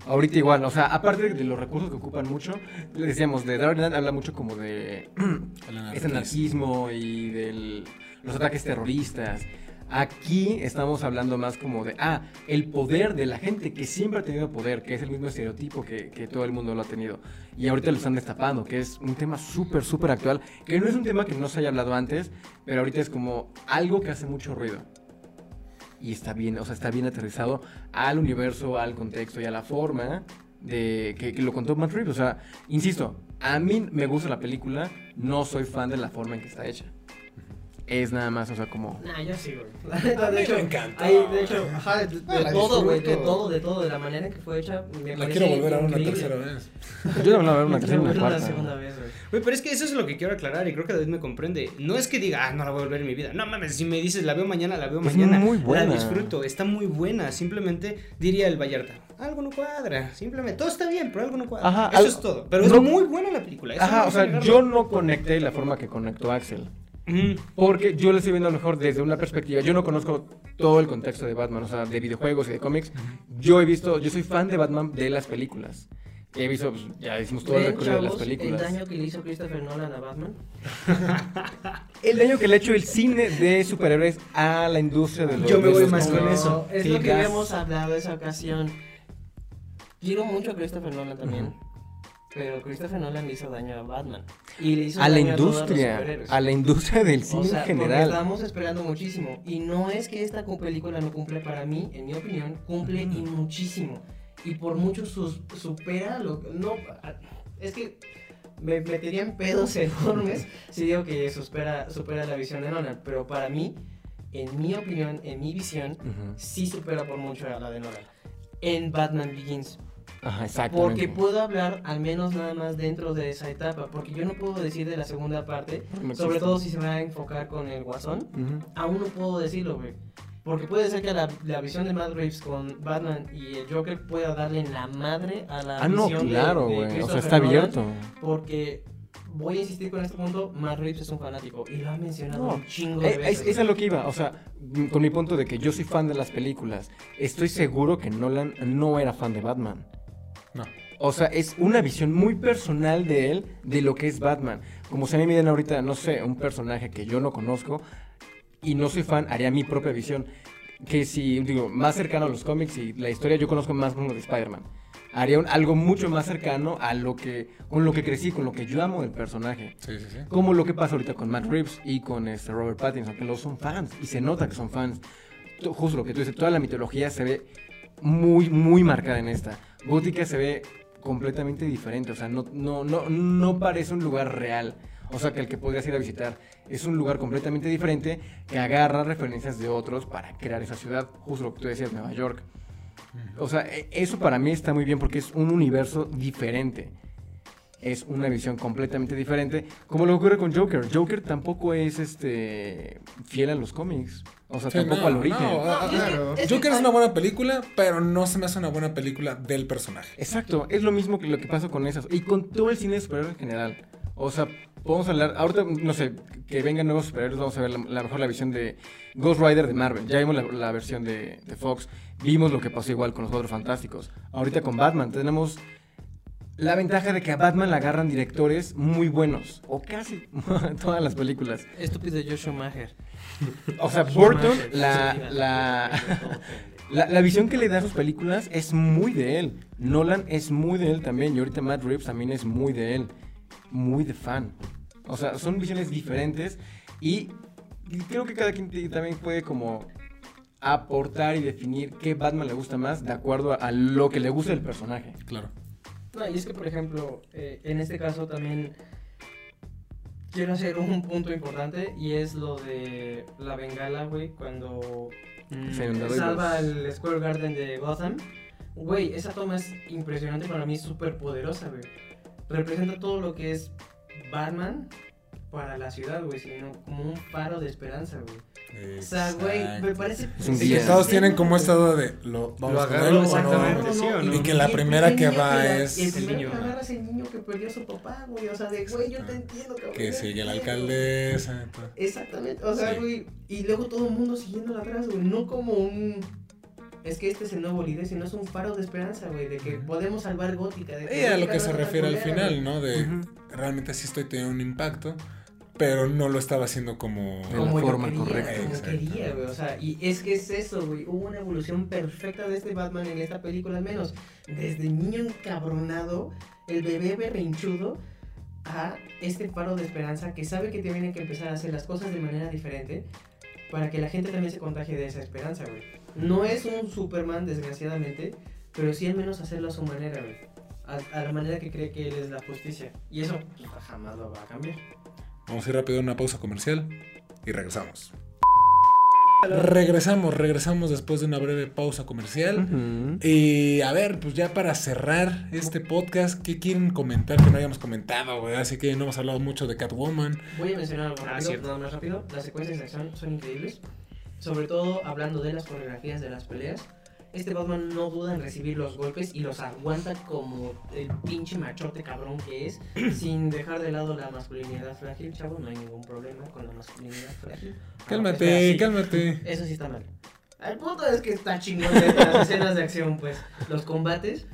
Speaker 2: Ahorita igual, o sea, aparte de los recursos que ocupan mucho, le decíamos, de Dark Knight habla mucho como de este anarquismo y de los ataques terroristas. Aquí estamos hablando más como de, ah, el poder de la gente que siempre ha tenido poder, que es el mismo estereotipo que, que todo el mundo lo ha tenido. Y ahorita lo están destapando, que es un tema súper, súper actual, que no es un tema que no se haya hablado antes, pero ahorita es como algo que hace mucho ruido. Y está bien, o sea, está bien aterrizado al universo, al contexto y a la forma de que, que lo contó Matt Reeves. O sea, insisto, a mí me gusta la película, no soy fan de la forma en que está hecha. Es nada más, o sea, como...
Speaker 4: Nah, yo sí, güey. La neta,
Speaker 1: A mí
Speaker 4: de hecho,
Speaker 1: me encantó.
Speaker 4: hay- de hecho, ajá, de, de
Speaker 1: Ah, la
Speaker 4: todo, güey, de todo, de todo, de la manera en que fue hecha. Me
Speaker 1: La quiero volver a ver una tercera vez.
Speaker 2: Yo no voy a ver una tercera y una
Speaker 4: verla la
Speaker 2: cuarta.
Speaker 4: segunda vez, güey.
Speaker 3: Güey, pero es que eso es lo que quiero aclarar y creo que David me comprende. No es que diga, ah, no la voy a volver en mi vida. No mames, si me dices, la veo mañana, la veo
Speaker 2: Es
Speaker 3: mañana.
Speaker 2: muy buena.
Speaker 3: La disfruto, está muy buena. Simplemente diría el Vallarta, algo no cuadra. Simplemente, todo está bien, pero algo no cuadra.
Speaker 2: Ajá,
Speaker 3: eso es todo. Pero es muy buena la película. eso no
Speaker 2: Ajá, o sea, yo no conecté la forma que conectó Axel. Porque yo lo estoy viendo a lo mejor desde una perspectiva. Yo no conozco todo el contexto de Batman, o sea, de videojuegos y de cómics. Yo he visto, yo soy fan de Batman de las películas. He visto, pues, ya hicimos todo el recorrido de las películas.
Speaker 4: El daño que le hizo Christopher Nolan a Batman.
Speaker 2: El daño que le ha hecho el cine de superhéroes a la industria de los
Speaker 3: Yo me voy más con eso.
Speaker 4: Es
Speaker 2: Sí,
Speaker 4: lo que
Speaker 2: gas.
Speaker 4: habíamos hablado esa ocasión. Quiero mucho a Christopher Nolan también. Pero Christopher Nolan le hizo daño a Batman. Y le hizo
Speaker 2: A la
Speaker 4: daño todos los
Speaker 2: industria, a la industria del
Speaker 4: O
Speaker 2: cine
Speaker 4: sea,
Speaker 2: en general.
Speaker 4: estamos esperando muchísimo. Y no es que esta cu- película no cumple para mí, en mi opinión, cumple y muchísimo. Y por mucho sus- supera lo no es que me metería en pedos enormes si digo que supera, supera la visión de Nolan. Pero para mí, en mi opinión, en mi visión,
Speaker 2: Ujú.
Speaker 4: sí supera por mucho a la de Nolan. En Batman Begins.
Speaker 2: Ajá, exactamente.
Speaker 4: Porque puedo hablar al menos nada más dentro de esa etapa. Porque yo no puedo decir de la segunda parte. Sobre
Speaker 2: existe.
Speaker 4: todo si se va a enfocar con el guasón. Aún no puedo decirlo, güey. Porque puede ser que la, la visión de Matt Reeves con Batman y el Joker pueda darle la madre a la
Speaker 2: Ah, no,
Speaker 4: visión de-
Speaker 2: claro,
Speaker 4: de
Speaker 2: güey. O sea, está abierto.
Speaker 4: Porque voy a insistir con este punto, Matt Reeves es un fanático y lo ha mencionado
Speaker 2: No,
Speaker 4: un chingo de
Speaker 2: Eh,
Speaker 4: veces.
Speaker 2: Es, es a lo que iba, o sea, con mi punto de que yo soy fan de las películas, estoy seguro que Nolan no era fan de Batman.
Speaker 1: No.
Speaker 2: O sea, es una visión muy personal de él de lo que es Batman. Como si a mí me dieran ahorita, no sé, un personaje que yo no conozco y no soy fan, haría mi propia visión. Que si, digo, más cercano a los cómics y la historia, yo conozco más como de Spider-Man. Haría un- algo mucho más cercano a lo que, con lo que crecí, con lo que yo amo del personaje.
Speaker 1: Sí, sí, sí.
Speaker 2: Como lo que pasa ahorita con Matt Reeves y con este Robert Pattinson, que los son fans y se nota que son fans. Justo lo que tú dices, toda la mitología se ve muy, muy marcada en esta. Gótica se ve completamente diferente, o sea, no, no, no, no parece un lugar real. O sea, que el que podrías ir a visitar es un lugar completamente diferente que agarra referencias de otros para crear esa ciudad, justo lo que tú decías, Nueva York. O sea, e- eso para mí está muy bien porque es un universo diferente. Es una visión completamente diferente. Como lo que ocurre con Joker. Joker tampoco es este fiel a los cómics. O sea,
Speaker 1: Sí,
Speaker 2: tampoco
Speaker 1: no,
Speaker 2: al origen.
Speaker 1: no, claro. Joker es una buena película, pero no se me hace una buena película del personaje.
Speaker 2: Exacto, es lo mismo que lo que pasa con esas. Y con todo el cine de superhéroes en general. O sea, podemos hablar. Ahorita, no sé, que vengan nuevos superhéroes, vamos a ver la, la mejor la visión de Ghost Rider de Marvel. Ya vimos la, la versión de, de Fox. Vimos lo que pasó igual con los Cuatro Fantásticos. Ahorita con Batman tenemos la ventaja de que a Batman la agarran directores muy buenos. O casi todas las películas.
Speaker 4: Estúpido Josh Schumacher.
Speaker 2: O sea, Burton, la, la, la, la visión que le da a sus películas es muy de él. Nolan es muy de él también. Y ahorita Matt Reeves también es muy de él. Muy de fan. O sea, son visiones diferentes. Y y creo que cada quien también puede como aportar y definir qué Batman le gusta más de acuerdo a, a lo que le gusta del personaje.
Speaker 1: Claro.
Speaker 4: No, y es que, por ejemplo, eh, en este caso también quiero hacer un punto importante y es lo de la bengala, güey, cuando
Speaker 3: Mm.
Speaker 4: Salva el Square Garden de Gotham. Güey, esa toma es impresionante para mí, es súper poderosa, güey. Representa todo lo que es Batman para la ciudad, güey, sino como un faro de esperanza, güey. O sea, güey, me parece...
Speaker 2: Es un
Speaker 1: Sí,
Speaker 2: guía.
Speaker 1: que todos tienen como esta duda de lo vamos no?
Speaker 3: exactamente, sí o no.
Speaker 1: Y que la primera
Speaker 4: primer
Speaker 1: que va
Speaker 4: la-
Speaker 1: es-
Speaker 4: El
Speaker 3: El
Speaker 4: primero
Speaker 3: niño.
Speaker 4: que es el niño que perdió a su papá, güey. O sea, de güey, yo te entiendo, cabrón.
Speaker 1: Que sigue la alcaldesa.
Speaker 4: Exactamente, o sea,
Speaker 1: Sí.
Speaker 4: güey. Y luego todo el mundo siguiéndola atrás, güey. No como un. Es que este es el nuevo líder, sino es un faro de esperanza, güey. De que podemos salvar Gótica. De
Speaker 1: Y a lo que
Speaker 4: no
Speaker 1: se refiere al final. ¿no? De realmente sí estoy teniendo un impacto, pero no lo estaba haciendo como...
Speaker 2: De la forma
Speaker 4: quería,
Speaker 2: correcta.
Speaker 4: Quería, güey. O sea, y es que es eso, güey. Hubo una evolución perfecta de este Batman en esta película, al menos. Desde niño encabronado, el bebé berrinchudo, a este faro de esperanza que sabe que tiene que empezar a hacer las cosas de manera diferente para que la gente también se contagie de esa esperanza, güey. No es un Superman, desgraciadamente, pero sí al menos hacerlo a su manera, güey. A, a la manera que cree que él es la justicia. Y eso pues, jamás lo va a cambiar.
Speaker 1: Vamos a ir rápido a una pausa comercial y regresamos. Regresamos, regresamos después de una breve pausa comercial. Y a ver, pues ya para cerrar este podcast, ¿qué quieren comentar que no hayamos comentado, güey? Así que no hemos hablado mucho de Catwoman.
Speaker 4: Voy a mencionar algo
Speaker 3: Ah,
Speaker 4: rápido,
Speaker 3: cierto.
Speaker 4: nada más rápido. Las secuencias de acción son increíbles. Sobre todo hablando de las coreografías de las peleas. Este Batman no duda en recibir los golpes y los aguanta como el pinche machote cabrón que es, sin dejar de lado la masculinidad frágil, chavo. No hay ningún problema con la masculinidad frágil.
Speaker 1: Cálmate,
Speaker 4: Ah,
Speaker 1: cálmate.
Speaker 4: Eso sí está mal. El punto es que está chingón de las escenas de acción, pues. Los combates.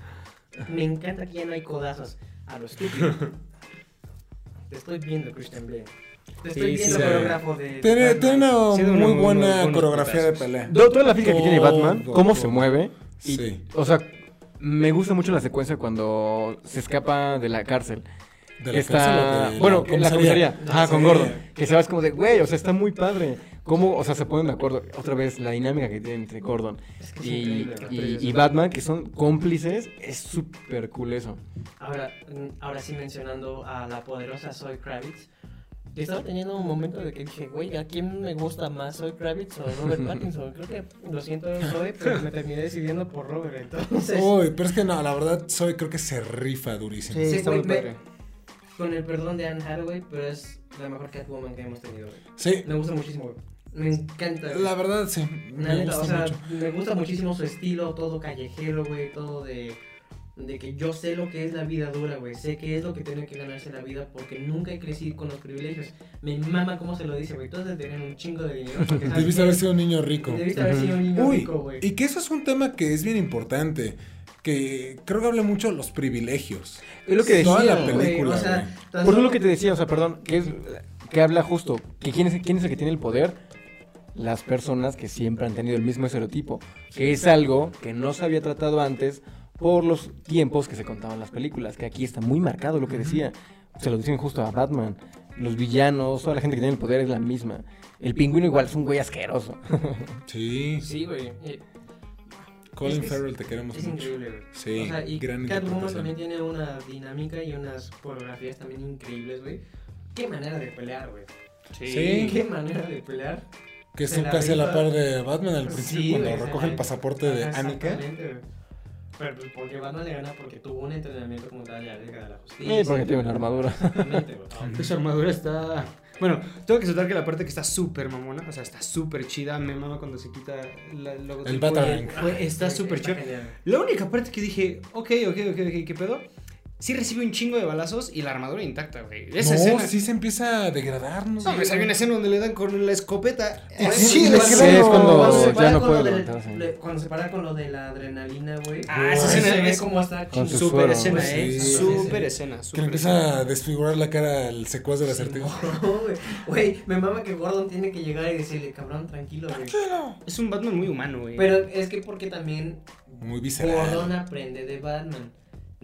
Speaker 4: Me encanta que ya no hay codazos. A lo estúpido. Te estoy viendo, Christian Bale. Te estoy
Speaker 3: Sí,
Speaker 4: viendo
Speaker 1: sí.
Speaker 4: coreógrafo de.
Speaker 1: Tiene, una
Speaker 3: Sí, de una
Speaker 1: muy
Speaker 3: muy
Speaker 1: buena coreografía de pelea.
Speaker 2: Toda la física que tiene
Speaker 1: Todo,
Speaker 2: Batman, cómo
Speaker 1: todo.
Speaker 2: se mueve. Y,
Speaker 1: Sí.
Speaker 2: O sea, me gusta mucho la secuencia cuando se escapa de la cárcel.
Speaker 1: De la cárcel
Speaker 2: está,
Speaker 1: de
Speaker 2: bueno, en la comisaría, ajá, con. Gordon, que se va es como de, güey, o sea, está muy padre. ¿Cómo, o sea, se ponen de acuerdo? Otra vez, la dinámica que tiene entre Gordon
Speaker 4: Es que
Speaker 2: y, y Batman, que son cómplices, es súper cool eso.
Speaker 4: Ahora, mm, ahora sí mencionando a la poderosa Zoe Kravitz. Estaba teniendo un momento de que dije, güey, ¿a quién me gusta más, Zoe Kravitz o Robert Pattinson? Creo que lo siento, Zoe, pero me terminé decidiendo por Robert. Entonces,
Speaker 1: Uy, pero es que no, la verdad, soy creo que se rifa durísimo.
Speaker 3: Sí,
Speaker 4: Sí,
Speaker 3: está muy
Speaker 4: me-
Speaker 3: padre.
Speaker 4: con el perdón de Anne Hathaway, pero es la mejor Catwoman que hemos tenido, güey.
Speaker 1: Sí,
Speaker 4: Me gusta muchísimo, güey. Me encanta. güey.
Speaker 1: la verdad, sí.
Speaker 4: La
Speaker 1: Me
Speaker 4: neta,
Speaker 1: gusta
Speaker 4: o sea,
Speaker 1: mucho.
Speaker 4: me gusta muchísimo su estilo, todo callejero, güey, todo de, de que yo sé lo que es la vida dura, güey, sé qué es lo que tiene que ganarse la vida porque nunca he crecido con los privilegios. Me mama cómo se lo dice, güey, tú has de tener un chingo de dinero.
Speaker 1: Debiste
Speaker 4: que-
Speaker 1: haber sido un niño rico.
Speaker 4: Debiste haber sido un niño
Speaker 1: Uy,
Speaker 4: rico, güey.
Speaker 1: y que eso es un tema que es bien importante. Que creo que habla mucho de los privilegios.
Speaker 2: Es lo que decía.
Speaker 1: Toda la película,
Speaker 4: o sea,
Speaker 2: Por lo que te decía, o sea, perdón, que es que habla justo, que quién es, quién es el que tiene el poder, las personas que siempre han tenido el mismo estereotipo, que es algo que no se había tratado antes por los tiempos que se contaban las películas, que aquí está muy marcado lo que decía, se lo dicen justo a Batman, los villanos, toda la gente que tiene el poder es la misma. El pingüino igual es un güey asqueroso.
Speaker 1: Sí.
Speaker 4: Sí, güey. eh,
Speaker 1: Colin
Speaker 4: es es-
Speaker 1: Farrell, te queremos
Speaker 4: Es
Speaker 1: mucho.
Speaker 4: increíble, güey.
Speaker 1: Sí,
Speaker 4: o sea, y
Speaker 1: gran
Speaker 4: Catwoman también tiene una dinámica y unas coreografías también increíbles, güey. Qué manera de pelear, güey.
Speaker 1: Sí.
Speaker 4: Qué manera de pelear.
Speaker 1: Que
Speaker 4: la
Speaker 1: casi a la par de Batman al principio
Speaker 4: Sí,
Speaker 1: cuando recoge el pasaporte de Annika.
Speaker 4: exactamente, güey. Pero pues porque Batman le gana porque tuvo un entrenamiento como tal de Liga de la Justicia.
Speaker 2: Sí, porque tiene una armadura.
Speaker 4: Exactamente, güey.
Speaker 3: Su armadura está. Bueno, tengo que soltar que la parte que está súper mamona, o sea, está súper chida. Me mama cuando se quita la, el logo
Speaker 1: El.
Speaker 3: Fue- Está súper chido. La única parte que dije, ok, ok, ok, ok, ¿qué pedo? Sí recibe un chingo de balazos y la armadura intacta, güey. Esa
Speaker 1: no,
Speaker 3: escena.
Speaker 1: sí se empieza a degradar, ¿no?
Speaker 3: No, pues hay una escena donde le dan con la escopeta.
Speaker 1: Sí,
Speaker 3: Sí,
Speaker 1: sí,
Speaker 2: es cuando
Speaker 4: Cuando se
Speaker 2: ya
Speaker 4: para
Speaker 2: no
Speaker 4: con
Speaker 2: puede levantarse.
Speaker 4: le- Cuando se para con lo de la adrenalina, güey.
Speaker 3: Ah, esa
Speaker 4: se
Speaker 3: escena
Speaker 4: ve
Speaker 3: es
Speaker 4: cómo está
Speaker 2: con su
Speaker 4: chingón.
Speaker 3: Súper
Speaker 2: suero.
Speaker 3: escena,
Speaker 1: Sí,
Speaker 3: eh.
Speaker 1: sí,
Speaker 3: Súper
Speaker 4: sí.
Speaker 3: escena.
Speaker 1: Que le empieza a desfigurar la cara al secuaz del acertijo.
Speaker 4: No, güey. Güey, me mama que Gordon tiene que llegar y decirle, cabrón, tranquilo, güey.
Speaker 3: Es un Batman muy humano, güey.
Speaker 4: Pero es que porque también
Speaker 1: Muy visceral.
Speaker 4: Gordon aprende de Batman.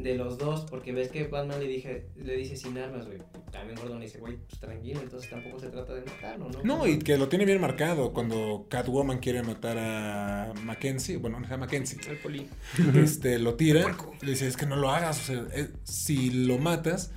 Speaker 4: De los dos, porque ves que Batman le, dije, le dice sin armas, güey. También Gordon le dice, güey, pues tranquilo, entonces tampoco se trata de matarlo, ¿no?
Speaker 1: No, y que lo tiene bien marcado cuando Catwoman quiere matar a Mackenzie, bueno, no llama Mackenzie,
Speaker 3: El poli.
Speaker 1: este, lo tira, le dice, es que no lo hagas, o sea, si lo matas,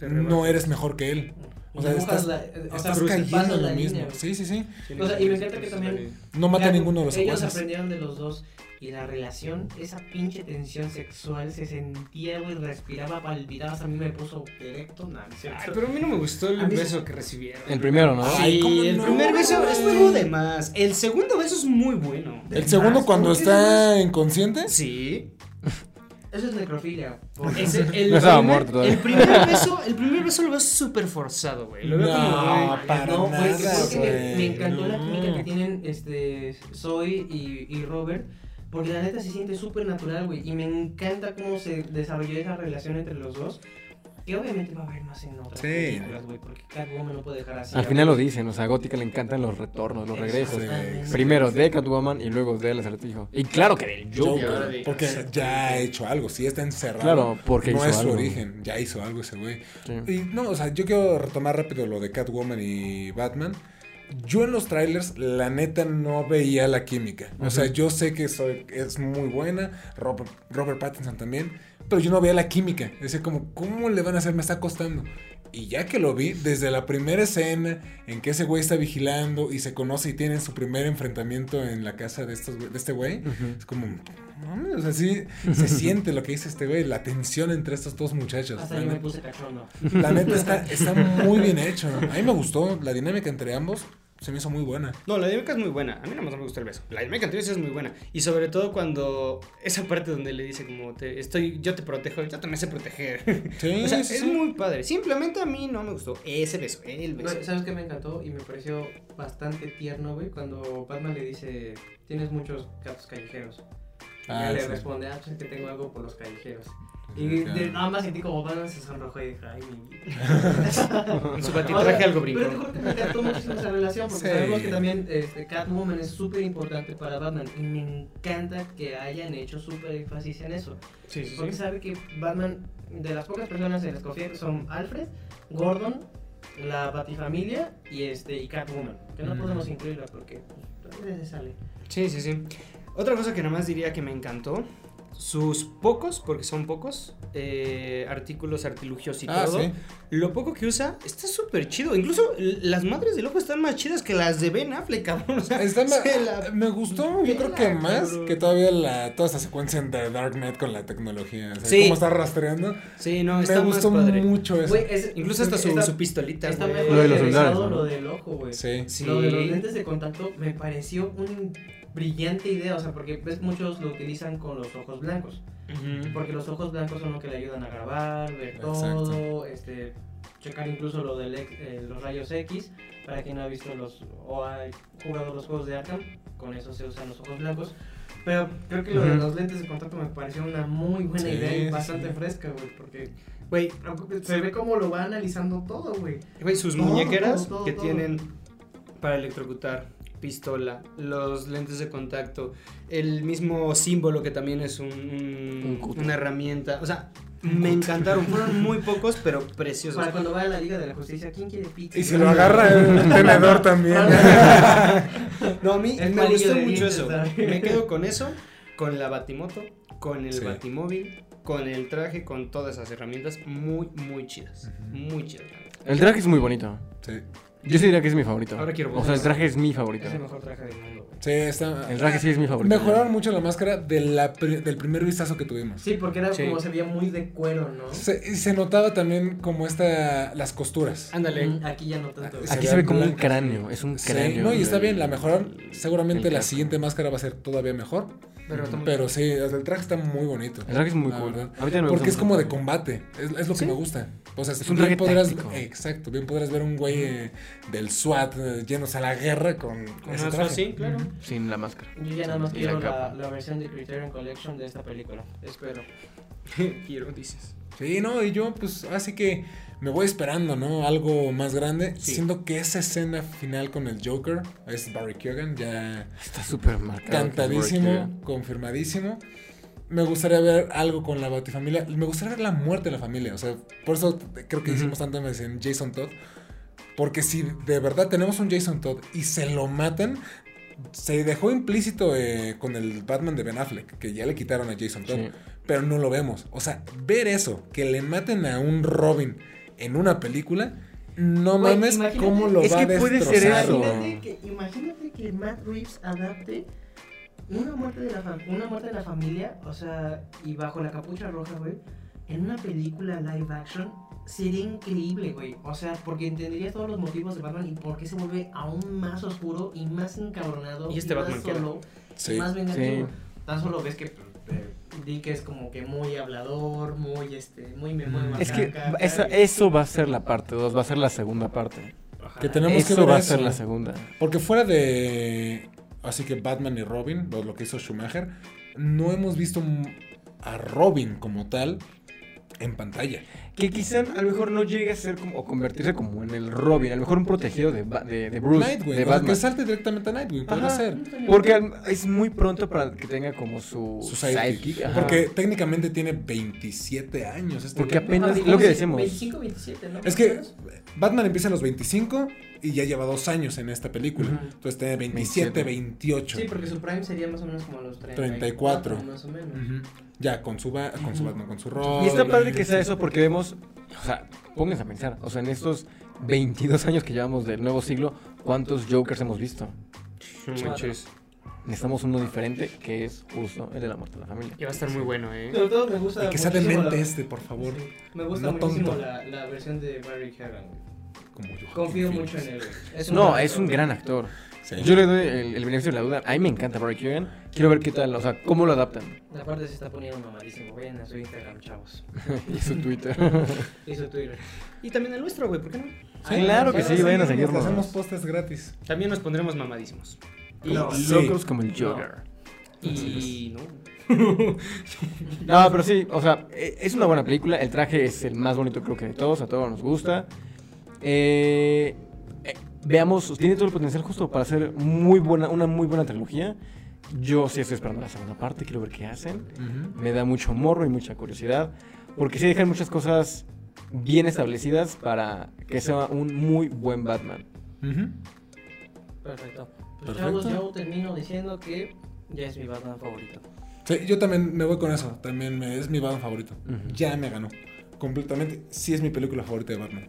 Speaker 1: no eres mejor que él. O sea, estás,
Speaker 4: la- eh, o sea,
Speaker 1: estás
Speaker 4: pasas
Speaker 1: cayendo en
Speaker 4: la
Speaker 1: lo mismo.
Speaker 4: línea.
Speaker 1: Sí, sí, sí.
Speaker 4: O sea, y me encanta que también
Speaker 1: No mata a ninguno de los
Speaker 4: Ellos
Speaker 1: secuaces.
Speaker 4: aprendieron de los dos y la relación, esa pinche tensión sexual se sentía, güey, respiraba, palpitabas, a mí me puso directo, nada.
Speaker 3: Ay, pero a mí no me gustó el beso que recibieron.
Speaker 2: El primero, ¿no?
Speaker 1: Ay,
Speaker 3: Sí,
Speaker 1: ¿cómo
Speaker 3: el
Speaker 1: no?
Speaker 3: primer beso estuvo de más. El segundo beso es muy bueno.
Speaker 1: El segundo
Speaker 4: más,
Speaker 1: cuando
Speaker 4: ¿por qué
Speaker 1: está inconsciente.
Speaker 3: Sí.
Speaker 4: Eso es necrofilia.
Speaker 3: el,
Speaker 2: No estaba
Speaker 3: primer,
Speaker 2: muerto todavía.
Speaker 3: el primer beso, el primer beso lo veo súper forzado, güey. Lo veo como,
Speaker 1: No,
Speaker 3: güey,
Speaker 1: para
Speaker 4: no,
Speaker 1: nada,
Speaker 4: me,
Speaker 1: güey.
Speaker 4: me encantó la química que tienen este Zoe y, y Robert. Porque la neta se siente súper natural, güey. Y me encanta cómo se desarrolló esa relación entre los dos. Que obviamente va a haber más en otras
Speaker 1: Sí.
Speaker 4: películas, güey. Porque Catwoman no puede dejar así.
Speaker 2: Al final lo dicen, o sea, a Gótica le encantan los retornos, los regresos. Primero de Catwoman y luego de El Acertijo. Y claro que del Joker.
Speaker 1: Joker, porque ya ha hecho algo, sí está encerrado.
Speaker 2: Claro, porque
Speaker 1: no
Speaker 2: hizo
Speaker 1: es su
Speaker 2: algo.
Speaker 1: origen, ya hizo algo ese güey.
Speaker 2: Sí.
Speaker 1: Y no, o sea, yo quiero retomar rápido lo de Catwoman y Batman. Yo en los trailers, la neta, no veía la química. O sea, yo sé que soy, es muy buena, Robert, Robert Pattinson también, pero yo no veía la química. Decía como, ¿cómo le van a hacer? Me está costando. Y ya que lo vi, desde la primera escena en que ese güey está vigilando y se conoce y tienen su primer enfrentamiento en la casa de, estos, de este güey, es como, no mames, o sea, sí se siente lo que dice este güey, la tensión entre estos dos muchachos.
Speaker 4: Hasta
Speaker 1: La
Speaker 4: yo me
Speaker 1: neta.
Speaker 4: puse cachondo.
Speaker 1: La neta está, está muy bien hecho. A mí me gustó. La dinámica entre ambos se me hizo muy buena.
Speaker 3: No, la dinámica es muy buena. A mí no me gustó el beso. La dinámica entre ellos es muy buena. Y sobre todo cuando esa parte donde le dice como te estoy, yo te protejo, yo también sé proteger.
Speaker 1: Sí,
Speaker 3: o sea,
Speaker 1: sí,
Speaker 3: es muy padre. Simplemente a mí no me gustó ese beso, el beso.
Speaker 4: Güey, ¿Sabes qué me encantó? Y me pareció bastante tierno, güey, cuando Batman le dice, tienes muchos gatos callejeros. Y
Speaker 1: Ah,
Speaker 4: ella le
Speaker 1: sí.
Speaker 4: responde, ah, pues es que tengo algo por los callejeros. Y de, nada más sentí como Batman se sonrojó y dije, ay, mi.
Speaker 3: En su batitraje algo
Speaker 4: Pero te
Speaker 3: brincó.
Speaker 4: juro que me encantó muchísimo esa relación, porque
Speaker 1: Sí.
Speaker 4: sabemos que también este, Catwoman es súper importante para Batman. Y me encanta que hayan hecho súper énfasis en eso.
Speaker 3: Sí, sí,
Speaker 4: Porque
Speaker 3: sí.
Speaker 4: sabe que Batman, de las pocas personas en las que confía, son Alfred, Gordon, la Batifamilia y, este, y Catwoman. Que no
Speaker 1: Mm.
Speaker 4: podemos incluirla porque pues, a veces sale.
Speaker 3: Sí, sí, sí. Otra cosa que nada más diría que me encantó. Sus pocos, porque son pocos, eh, artículos, artilugios y
Speaker 1: Ah,
Speaker 3: todo.
Speaker 1: sí.
Speaker 3: Lo poco que usa está súper chido. Incluso las madres del ojo están más chidas que las de Ben Affleck, cabrón. O sea,
Speaker 1: Está ma-
Speaker 3: se la-
Speaker 1: Me gustó, yo creo que más
Speaker 3: cabrón.
Speaker 1: que todavía la, toda esta secuencia en The Dark Knight con la tecnología. O sea,
Speaker 3: Sí.
Speaker 1: cómo está rastreando.
Speaker 3: Sí, no,
Speaker 1: me
Speaker 3: está
Speaker 1: gustó
Speaker 3: más padre.
Speaker 1: mucho eso.
Speaker 4: Güey, es-
Speaker 3: Incluso hasta su,
Speaker 4: está-
Speaker 3: su pistolita,
Speaker 4: Está
Speaker 2: Lo de los ¿no?
Speaker 4: lo del ojo, güey.
Speaker 1: Sí.
Speaker 3: Sí.
Speaker 4: Lo de los lentes de contacto me pareció una brillante idea, o sea, porque ves muchos lo utilizan con los ojos blancos. Porque los ojos blancos son lo que le ayudan a grabar, ver
Speaker 1: Exacto.
Speaker 4: todo, este, checar incluso lo de los rayos X. Para quien no ha visto los o ha jugado los juegos de Arkham, con eso se usan los ojos blancos. Pero creo que lo de los lentes de contacto me pareció una muy buena
Speaker 1: Sí,
Speaker 4: idea y bastante
Speaker 1: sí.
Speaker 4: fresca, güey, porque
Speaker 3: Güey,
Speaker 4: se ve cómo lo va analizando todo, güey.
Speaker 3: güey, sus
Speaker 4: Todo,
Speaker 3: muñequeras
Speaker 4: todo, todo,
Speaker 3: que tienen para electrocutar, pistola, los lentes de contacto, el mismo símbolo que también es un, un-
Speaker 2: Un cúter.
Speaker 3: una herramienta. O sea, me encantaron. Fueron muy pocos, pero preciosos.
Speaker 4: Para cuando vaya a la Liga de la Justicia, ¿quién quiere pizza?
Speaker 1: Y si lo agarra el tenedor también.
Speaker 3: No, a mí
Speaker 4: El
Speaker 3: me gustó mucho eso. Me quedo con eso, con la batimoto, con el
Speaker 1: Sí.
Speaker 3: batimóvil, con el traje, con todas esas herramientas muy, muy chidas. Muy chidas.
Speaker 2: El traje es muy bonito.
Speaker 1: Sí.
Speaker 2: Yo sí diría que es mi favorito.
Speaker 3: Ahora quiero
Speaker 2: O sea, el traje es mi favorito.
Speaker 4: Es el mejor traje del mundo.
Speaker 1: Sí, está.
Speaker 2: El traje sí es mi favorito.
Speaker 1: Mejoraron mucho la máscara de la pri- del primer vistazo que tuvimos.
Speaker 4: Sí, porque era
Speaker 3: Sí.
Speaker 4: como se veía muy de cuero, ¿no?
Speaker 1: Se, y se notaba también como esta las costuras.
Speaker 3: Ándale.
Speaker 4: Mm, Aquí ya no tanto.
Speaker 1: Ah,
Speaker 2: Aquí
Speaker 1: se
Speaker 2: se
Speaker 1: ve
Speaker 2: como un cráneo. Es un
Speaker 1: Sí,
Speaker 2: cráneo.
Speaker 1: no, y está bien, la mejoraron. Seguramente
Speaker 2: El
Speaker 1: la
Speaker 2: casco.
Speaker 1: siguiente máscara va a ser todavía mejor.
Speaker 3: Pero,
Speaker 1: sí, el traje está muy bonito.
Speaker 2: El traje es muy cool.
Speaker 1: verdad.
Speaker 2: A mí también me
Speaker 1: Porque
Speaker 2: gusta
Speaker 1: es como de combate. Es, es lo que
Speaker 3: Sí.
Speaker 1: me gusta. O sea,
Speaker 2: Es un
Speaker 1: bien
Speaker 2: traje
Speaker 1: podrás.
Speaker 2: táctico.
Speaker 1: Exacto, bien podrás ver un güey eh, del SWAT eh, yéndose a la guerra con,
Speaker 3: Con
Speaker 1: ese traje.
Speaker 3: así, claro.
Speaker 2: Sin la máscara.
Speaker 4: Yo ya nada más
Speaker 2: Y
Speaker 4: quiero
Speaker 2: la
Speaker 4: la,
Speaker 2: capa.
Speaker 4: la versión de Criterion Collection de esta película. Espero.
Speaker 3: Quiero, dices.
Speaker 1: Sí, no, y yo pues así que me voy esperando, ¿no? Algo más grande.
Speaker 3: Sí.
Speaker 1: Siendo que esa escena final con el Joker es Barry Keoghan, ya
Speaker 2: Está súper marcado.
Speaker 1: cantadísimo, confirmadísimo. me gustaría ver algo con la Batifamilia. Me gustaría ver la muerte de la familia. O sea, por eso creo que hicimos tanto en Jason Todd. Porque si de verdad tenemos un Jason Todd y se lo matan, se dejó implícito eh, con el Batman de Ben Affleck, que ya le quitaron a Jason Todd,
Speaker 2: Sí.
Speaker 1: pero no lo vemos. O sea, ver eso, que le maten a un Robin en una película, no mames cómo lo
Speaker 2: Es
Speaker 1: va a
Speaker 2: que puede ser eso.
Speaker 4: Imagínate que, imagínate que Matt Reeves adapte una muerte, de la una muerte de la familia, o sea, y bajo la capucha roja, güey, en una película live action, sería increíble, güey. O sea, porque entenderías todos los motivos de Batman y por qué se vuelve aún más oscuro y más encabronado
Speaker 3: ¿Y este
Speaker 4: más
Speaker 3: Batman era?
Speaker 4: solo,
Speaker 1: Sí.
Speaker 4: y más vengativo.
Speaker 2: Sí.
Speaker 4: Tan solo ves que Dick es como que muy hablador, muy, este, muy me mueve
Speaker 2: Es que esa- eso va a ser la parte 2, va a ser la segunda parte.
Speaker 4: Ajá.
Speaker 1: Que tenemos que
Speaker 2: Eso
Speaker 1: ver
Speaker 2: va a ser la segunda.
Speaker 1: Porque fuera de. Así que Batman y Robin, lo, lo que hizo Schumacher, no hemos visto a Robin como tal en pantalla.
Speaker 2: Que quizá a lo mejor no llegue a ser como, o convertirse como en el Robin, a lo mejor un protegido de, de, de Bruce,
Speaker 1: Nightwing,
Speaker 2: de
Speaker 1: o sea,
Speaker 2: Batman.
Speaker 1: que salte directamente a Nightwing,
Speaker 2: Ajá.
Speaker 1: ser.
Speaker 2: Porque es muy pronto para que tenga como su,
Speaker 1: Su sidekick.
Speaker 2: ajá.
Speaker 1: Porque técnicamente tiene 27 años. Este
Speaker 2: Porque apenas- lo que decimos.
Speaker 4: 25, 27, ¿no?
Speaker 1: Es que Batman empieza a los 25 y ya lleva dos años en esta película.
Speaker 2: Ujú.
Speaker 1: Entonces tiene 27,
Speaker 2: 27.
Speaker 1: 28.
Speaker 4: Sí, porque su prime sería más o menos como a los
Speaker 1: 34.
Speaker 4: 34. Más o menos.
Speaker 1: Ujú. Ya, con su, ba- con su Batman, con su Robin.
Speaker 2: Y está padre que sea eso porque vemos, o sea, pónganse a pensar, o sea, en estos 22 años que llevamos del nuevo siglo, ¿cuántos Jokers hemos visto?
Speaker 3: Muchos.
Speaker 2: Necesitamos uno diferente que es justo el de la muerte de la familia.
Speaker 3: Y va a estar muy bueno, ¿eh?
Speaker 4: Sobre todo me gusta
Speaker 1: Y que sea demente
Speaker 4: la-
Speaker 1: este, por favor.
Speaker 4: Sí, Me gusta
Speaker 1: No
Speaker 4: muchísimo
Speaker 1: tonto.
Speaker 4: la, la versión de Barry Hagan, güey.
Speaker 1: Como yo.
Speaker 4: Confío mucho en él. Es
Speaker 2: No, es un gran actor.
Speaker 1: Sí.
Speaker 2: Yo le doy el, el beneficio de la duda. A mí me encanta Barry Keoghan. Quiero ver qué tal, o sea, cómo lo adaptan.
Speaker 4: Aparte se está poniendo mamadísimo. Vayan a su Instagram, chavos.
Speaker 2: y su Twitter.
Speaker 4: Y su Twitter.
Speaker 3: Y también el nuestro, güey, ¿por qué no?
Speaker 2: claro que sí, vayan a seguirnos.
Speaker 1: Hacemos postes gratis.
Speaker 3: También nos pondremos mamadísimos.
Speaker 4: No,
Speaker 1: Sí.
Speaker 2: Locos como el Joker.
Speaker 3: Y no.
Speaker 2: No, pero sí, o sea, e- es una buena película. El traje es el más bonito, creo que de todos. A todos nos gusta. Eh, eh, veamos, tiene todo el potencial justo para hacer muy buena, una muy buena trilogía. Yo sí estoy esperando la segunda parte, quiero ver qué hacen. Me da mucho morro y mucha curiosidad. Porque sí dejan muchas cosas bien establecidas para que sea un muy buen Batman.
Speaker 4: Perfecto. Pues
Speaker 1: Perfecto.
Speaker 4: chavos, yo termino diciendo que ya es mi Batman favorito.
Speaker 1: Sí, yo también me voy con eso. También me- es mi Batman favorito. Ya me ganó. Completamente. Sí es mi película favorita de Batman.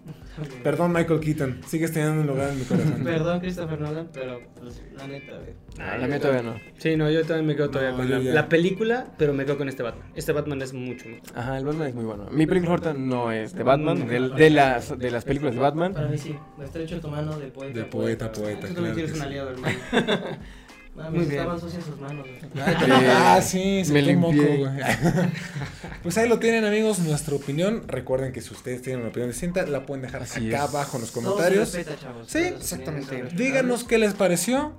Speaker 1: Perdón, Michael Keaton. Sigues teniendo un lugar en mi corazón.
Speaker 4: Perdón, Christopher Nolan, pero pues, la neta, güey.
Speaker 2: Ah, la todavía no.
Speaker 3: Sí, no, yo también me quedo todavía
Speaker 1: No,
Speaker 3: con la, película, pero me quedo con este Batman. Este Batman es mucho mejor.
Speaker 2: Ajá, el Batman es muy bueno. Mi película favorita no es de Batman, de, de las, de las películas de Batman.
Speaker 4: Para mí sí, me estrecho tu mano de poeta.
Speaker 1: De poeta, poeta,
Speaker 4: Tú
Speaker 1: claro
Speaker 4: también tienes un aliado, hermano. Mami,
Speaker 2: Muy bien.
Speaker 4: estaban sucias sus manos. güey.
Speaker 1: Ah, sí, se
Speaker 2: me
Speaker 1: moco,
Speaker 2: limpié.
Speaker 1: güey. Pues ahí lo tienen, amigos, nuestra opinión. Recuerden que si ustedes tienen una opinión distinta, la pueden dejar
Speaker 2: Así
Speaker 1: acá
Speaker 2: es.
Speaker 1: abajo en los
Speaker 4: Todo se
Speaker 1: comentarios.
Speaker 4: respeta, chavos.
Speaker 1: Sí,
Speaker 3: exactamente.
Speaker 1: Díganos qué les pareció.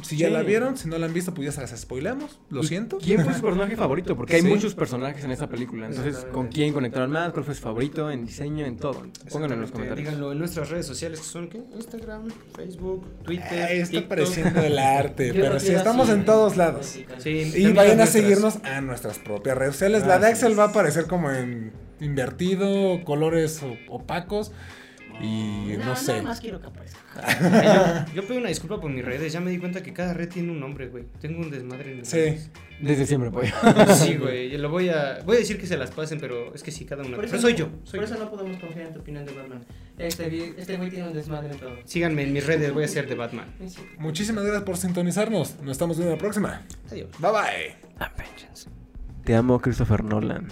Speaker 1: Si ya
Speaker 2: Sí.
Speaker 1: la vieron, si no la han visto, pues ya se las spoilamos. Lo
Speaker 2: ¿Y
Speaker 1: siento.
Speaker 2: ¿Quién fue su personaje favorito? Porque hay
Speaker 1: Sí.
Speaker 2: muchos personajes en esta película. Entonces, ¿con quién conectaron más? ¿Cuál fue su favorito? En diseño, en todo. Pónganlo en los comentarios.
Speaker 3: Díganlo en nuestras redes sociales que son ¿qué? Instagram, Facebook, Twitter.
Speaker 1: Ahí está
Speaker 3: TikTok.
Speaker 1: apareciendo el arte, pero sí, estamos en todos lados.
Speaker 3: Sí,
Speaker 1: Y vayan a seguirnos a nuestras propias redes sociales. La de Axel va a aparecer como en invertido, colores opacos. Y no,
Speaker 4: No,
Speaker 1: sé.
Speaker 4: Nada más quiero que aparezca.
Speaker 3: Ay, Yo, yo pido una disculpa por mis redes. Ya me di cuenta que cada red tiene un nombre, güey. Tengo un desmadre en mis
Speaker 1: Sí.
Speaker 3: redes.
Speaker 2: Desde siempre, pues.
Speaker 3: Sí, güey. Lo voy a. Voy a decir que se las pasen, pero es que sí, cada una.
Speaker 4: Por
Speaker 3: Pero
Speaker 4: eso
Speaker 3: soy
Speaker 4: no-
Speaker 3: yo. Soy
Speaker 4: Por
Speaker 3: yo.
Speaker 4: eso no podemos confiar en tu opinión de Batman. Este este güey tiene un desmadre en todo.
Speaker 3: Síganme en mis redes, voy a ser de Batman.
Speaker 4: Sí.
Speaker 1: Muchísimas gracias por sintonizarnos. Nos estamos viendo en la próxima.
Speaker 3: Adiós.
Speaker 1: Bye bye.
Speaker 2: Te amo, Christopher Nolan.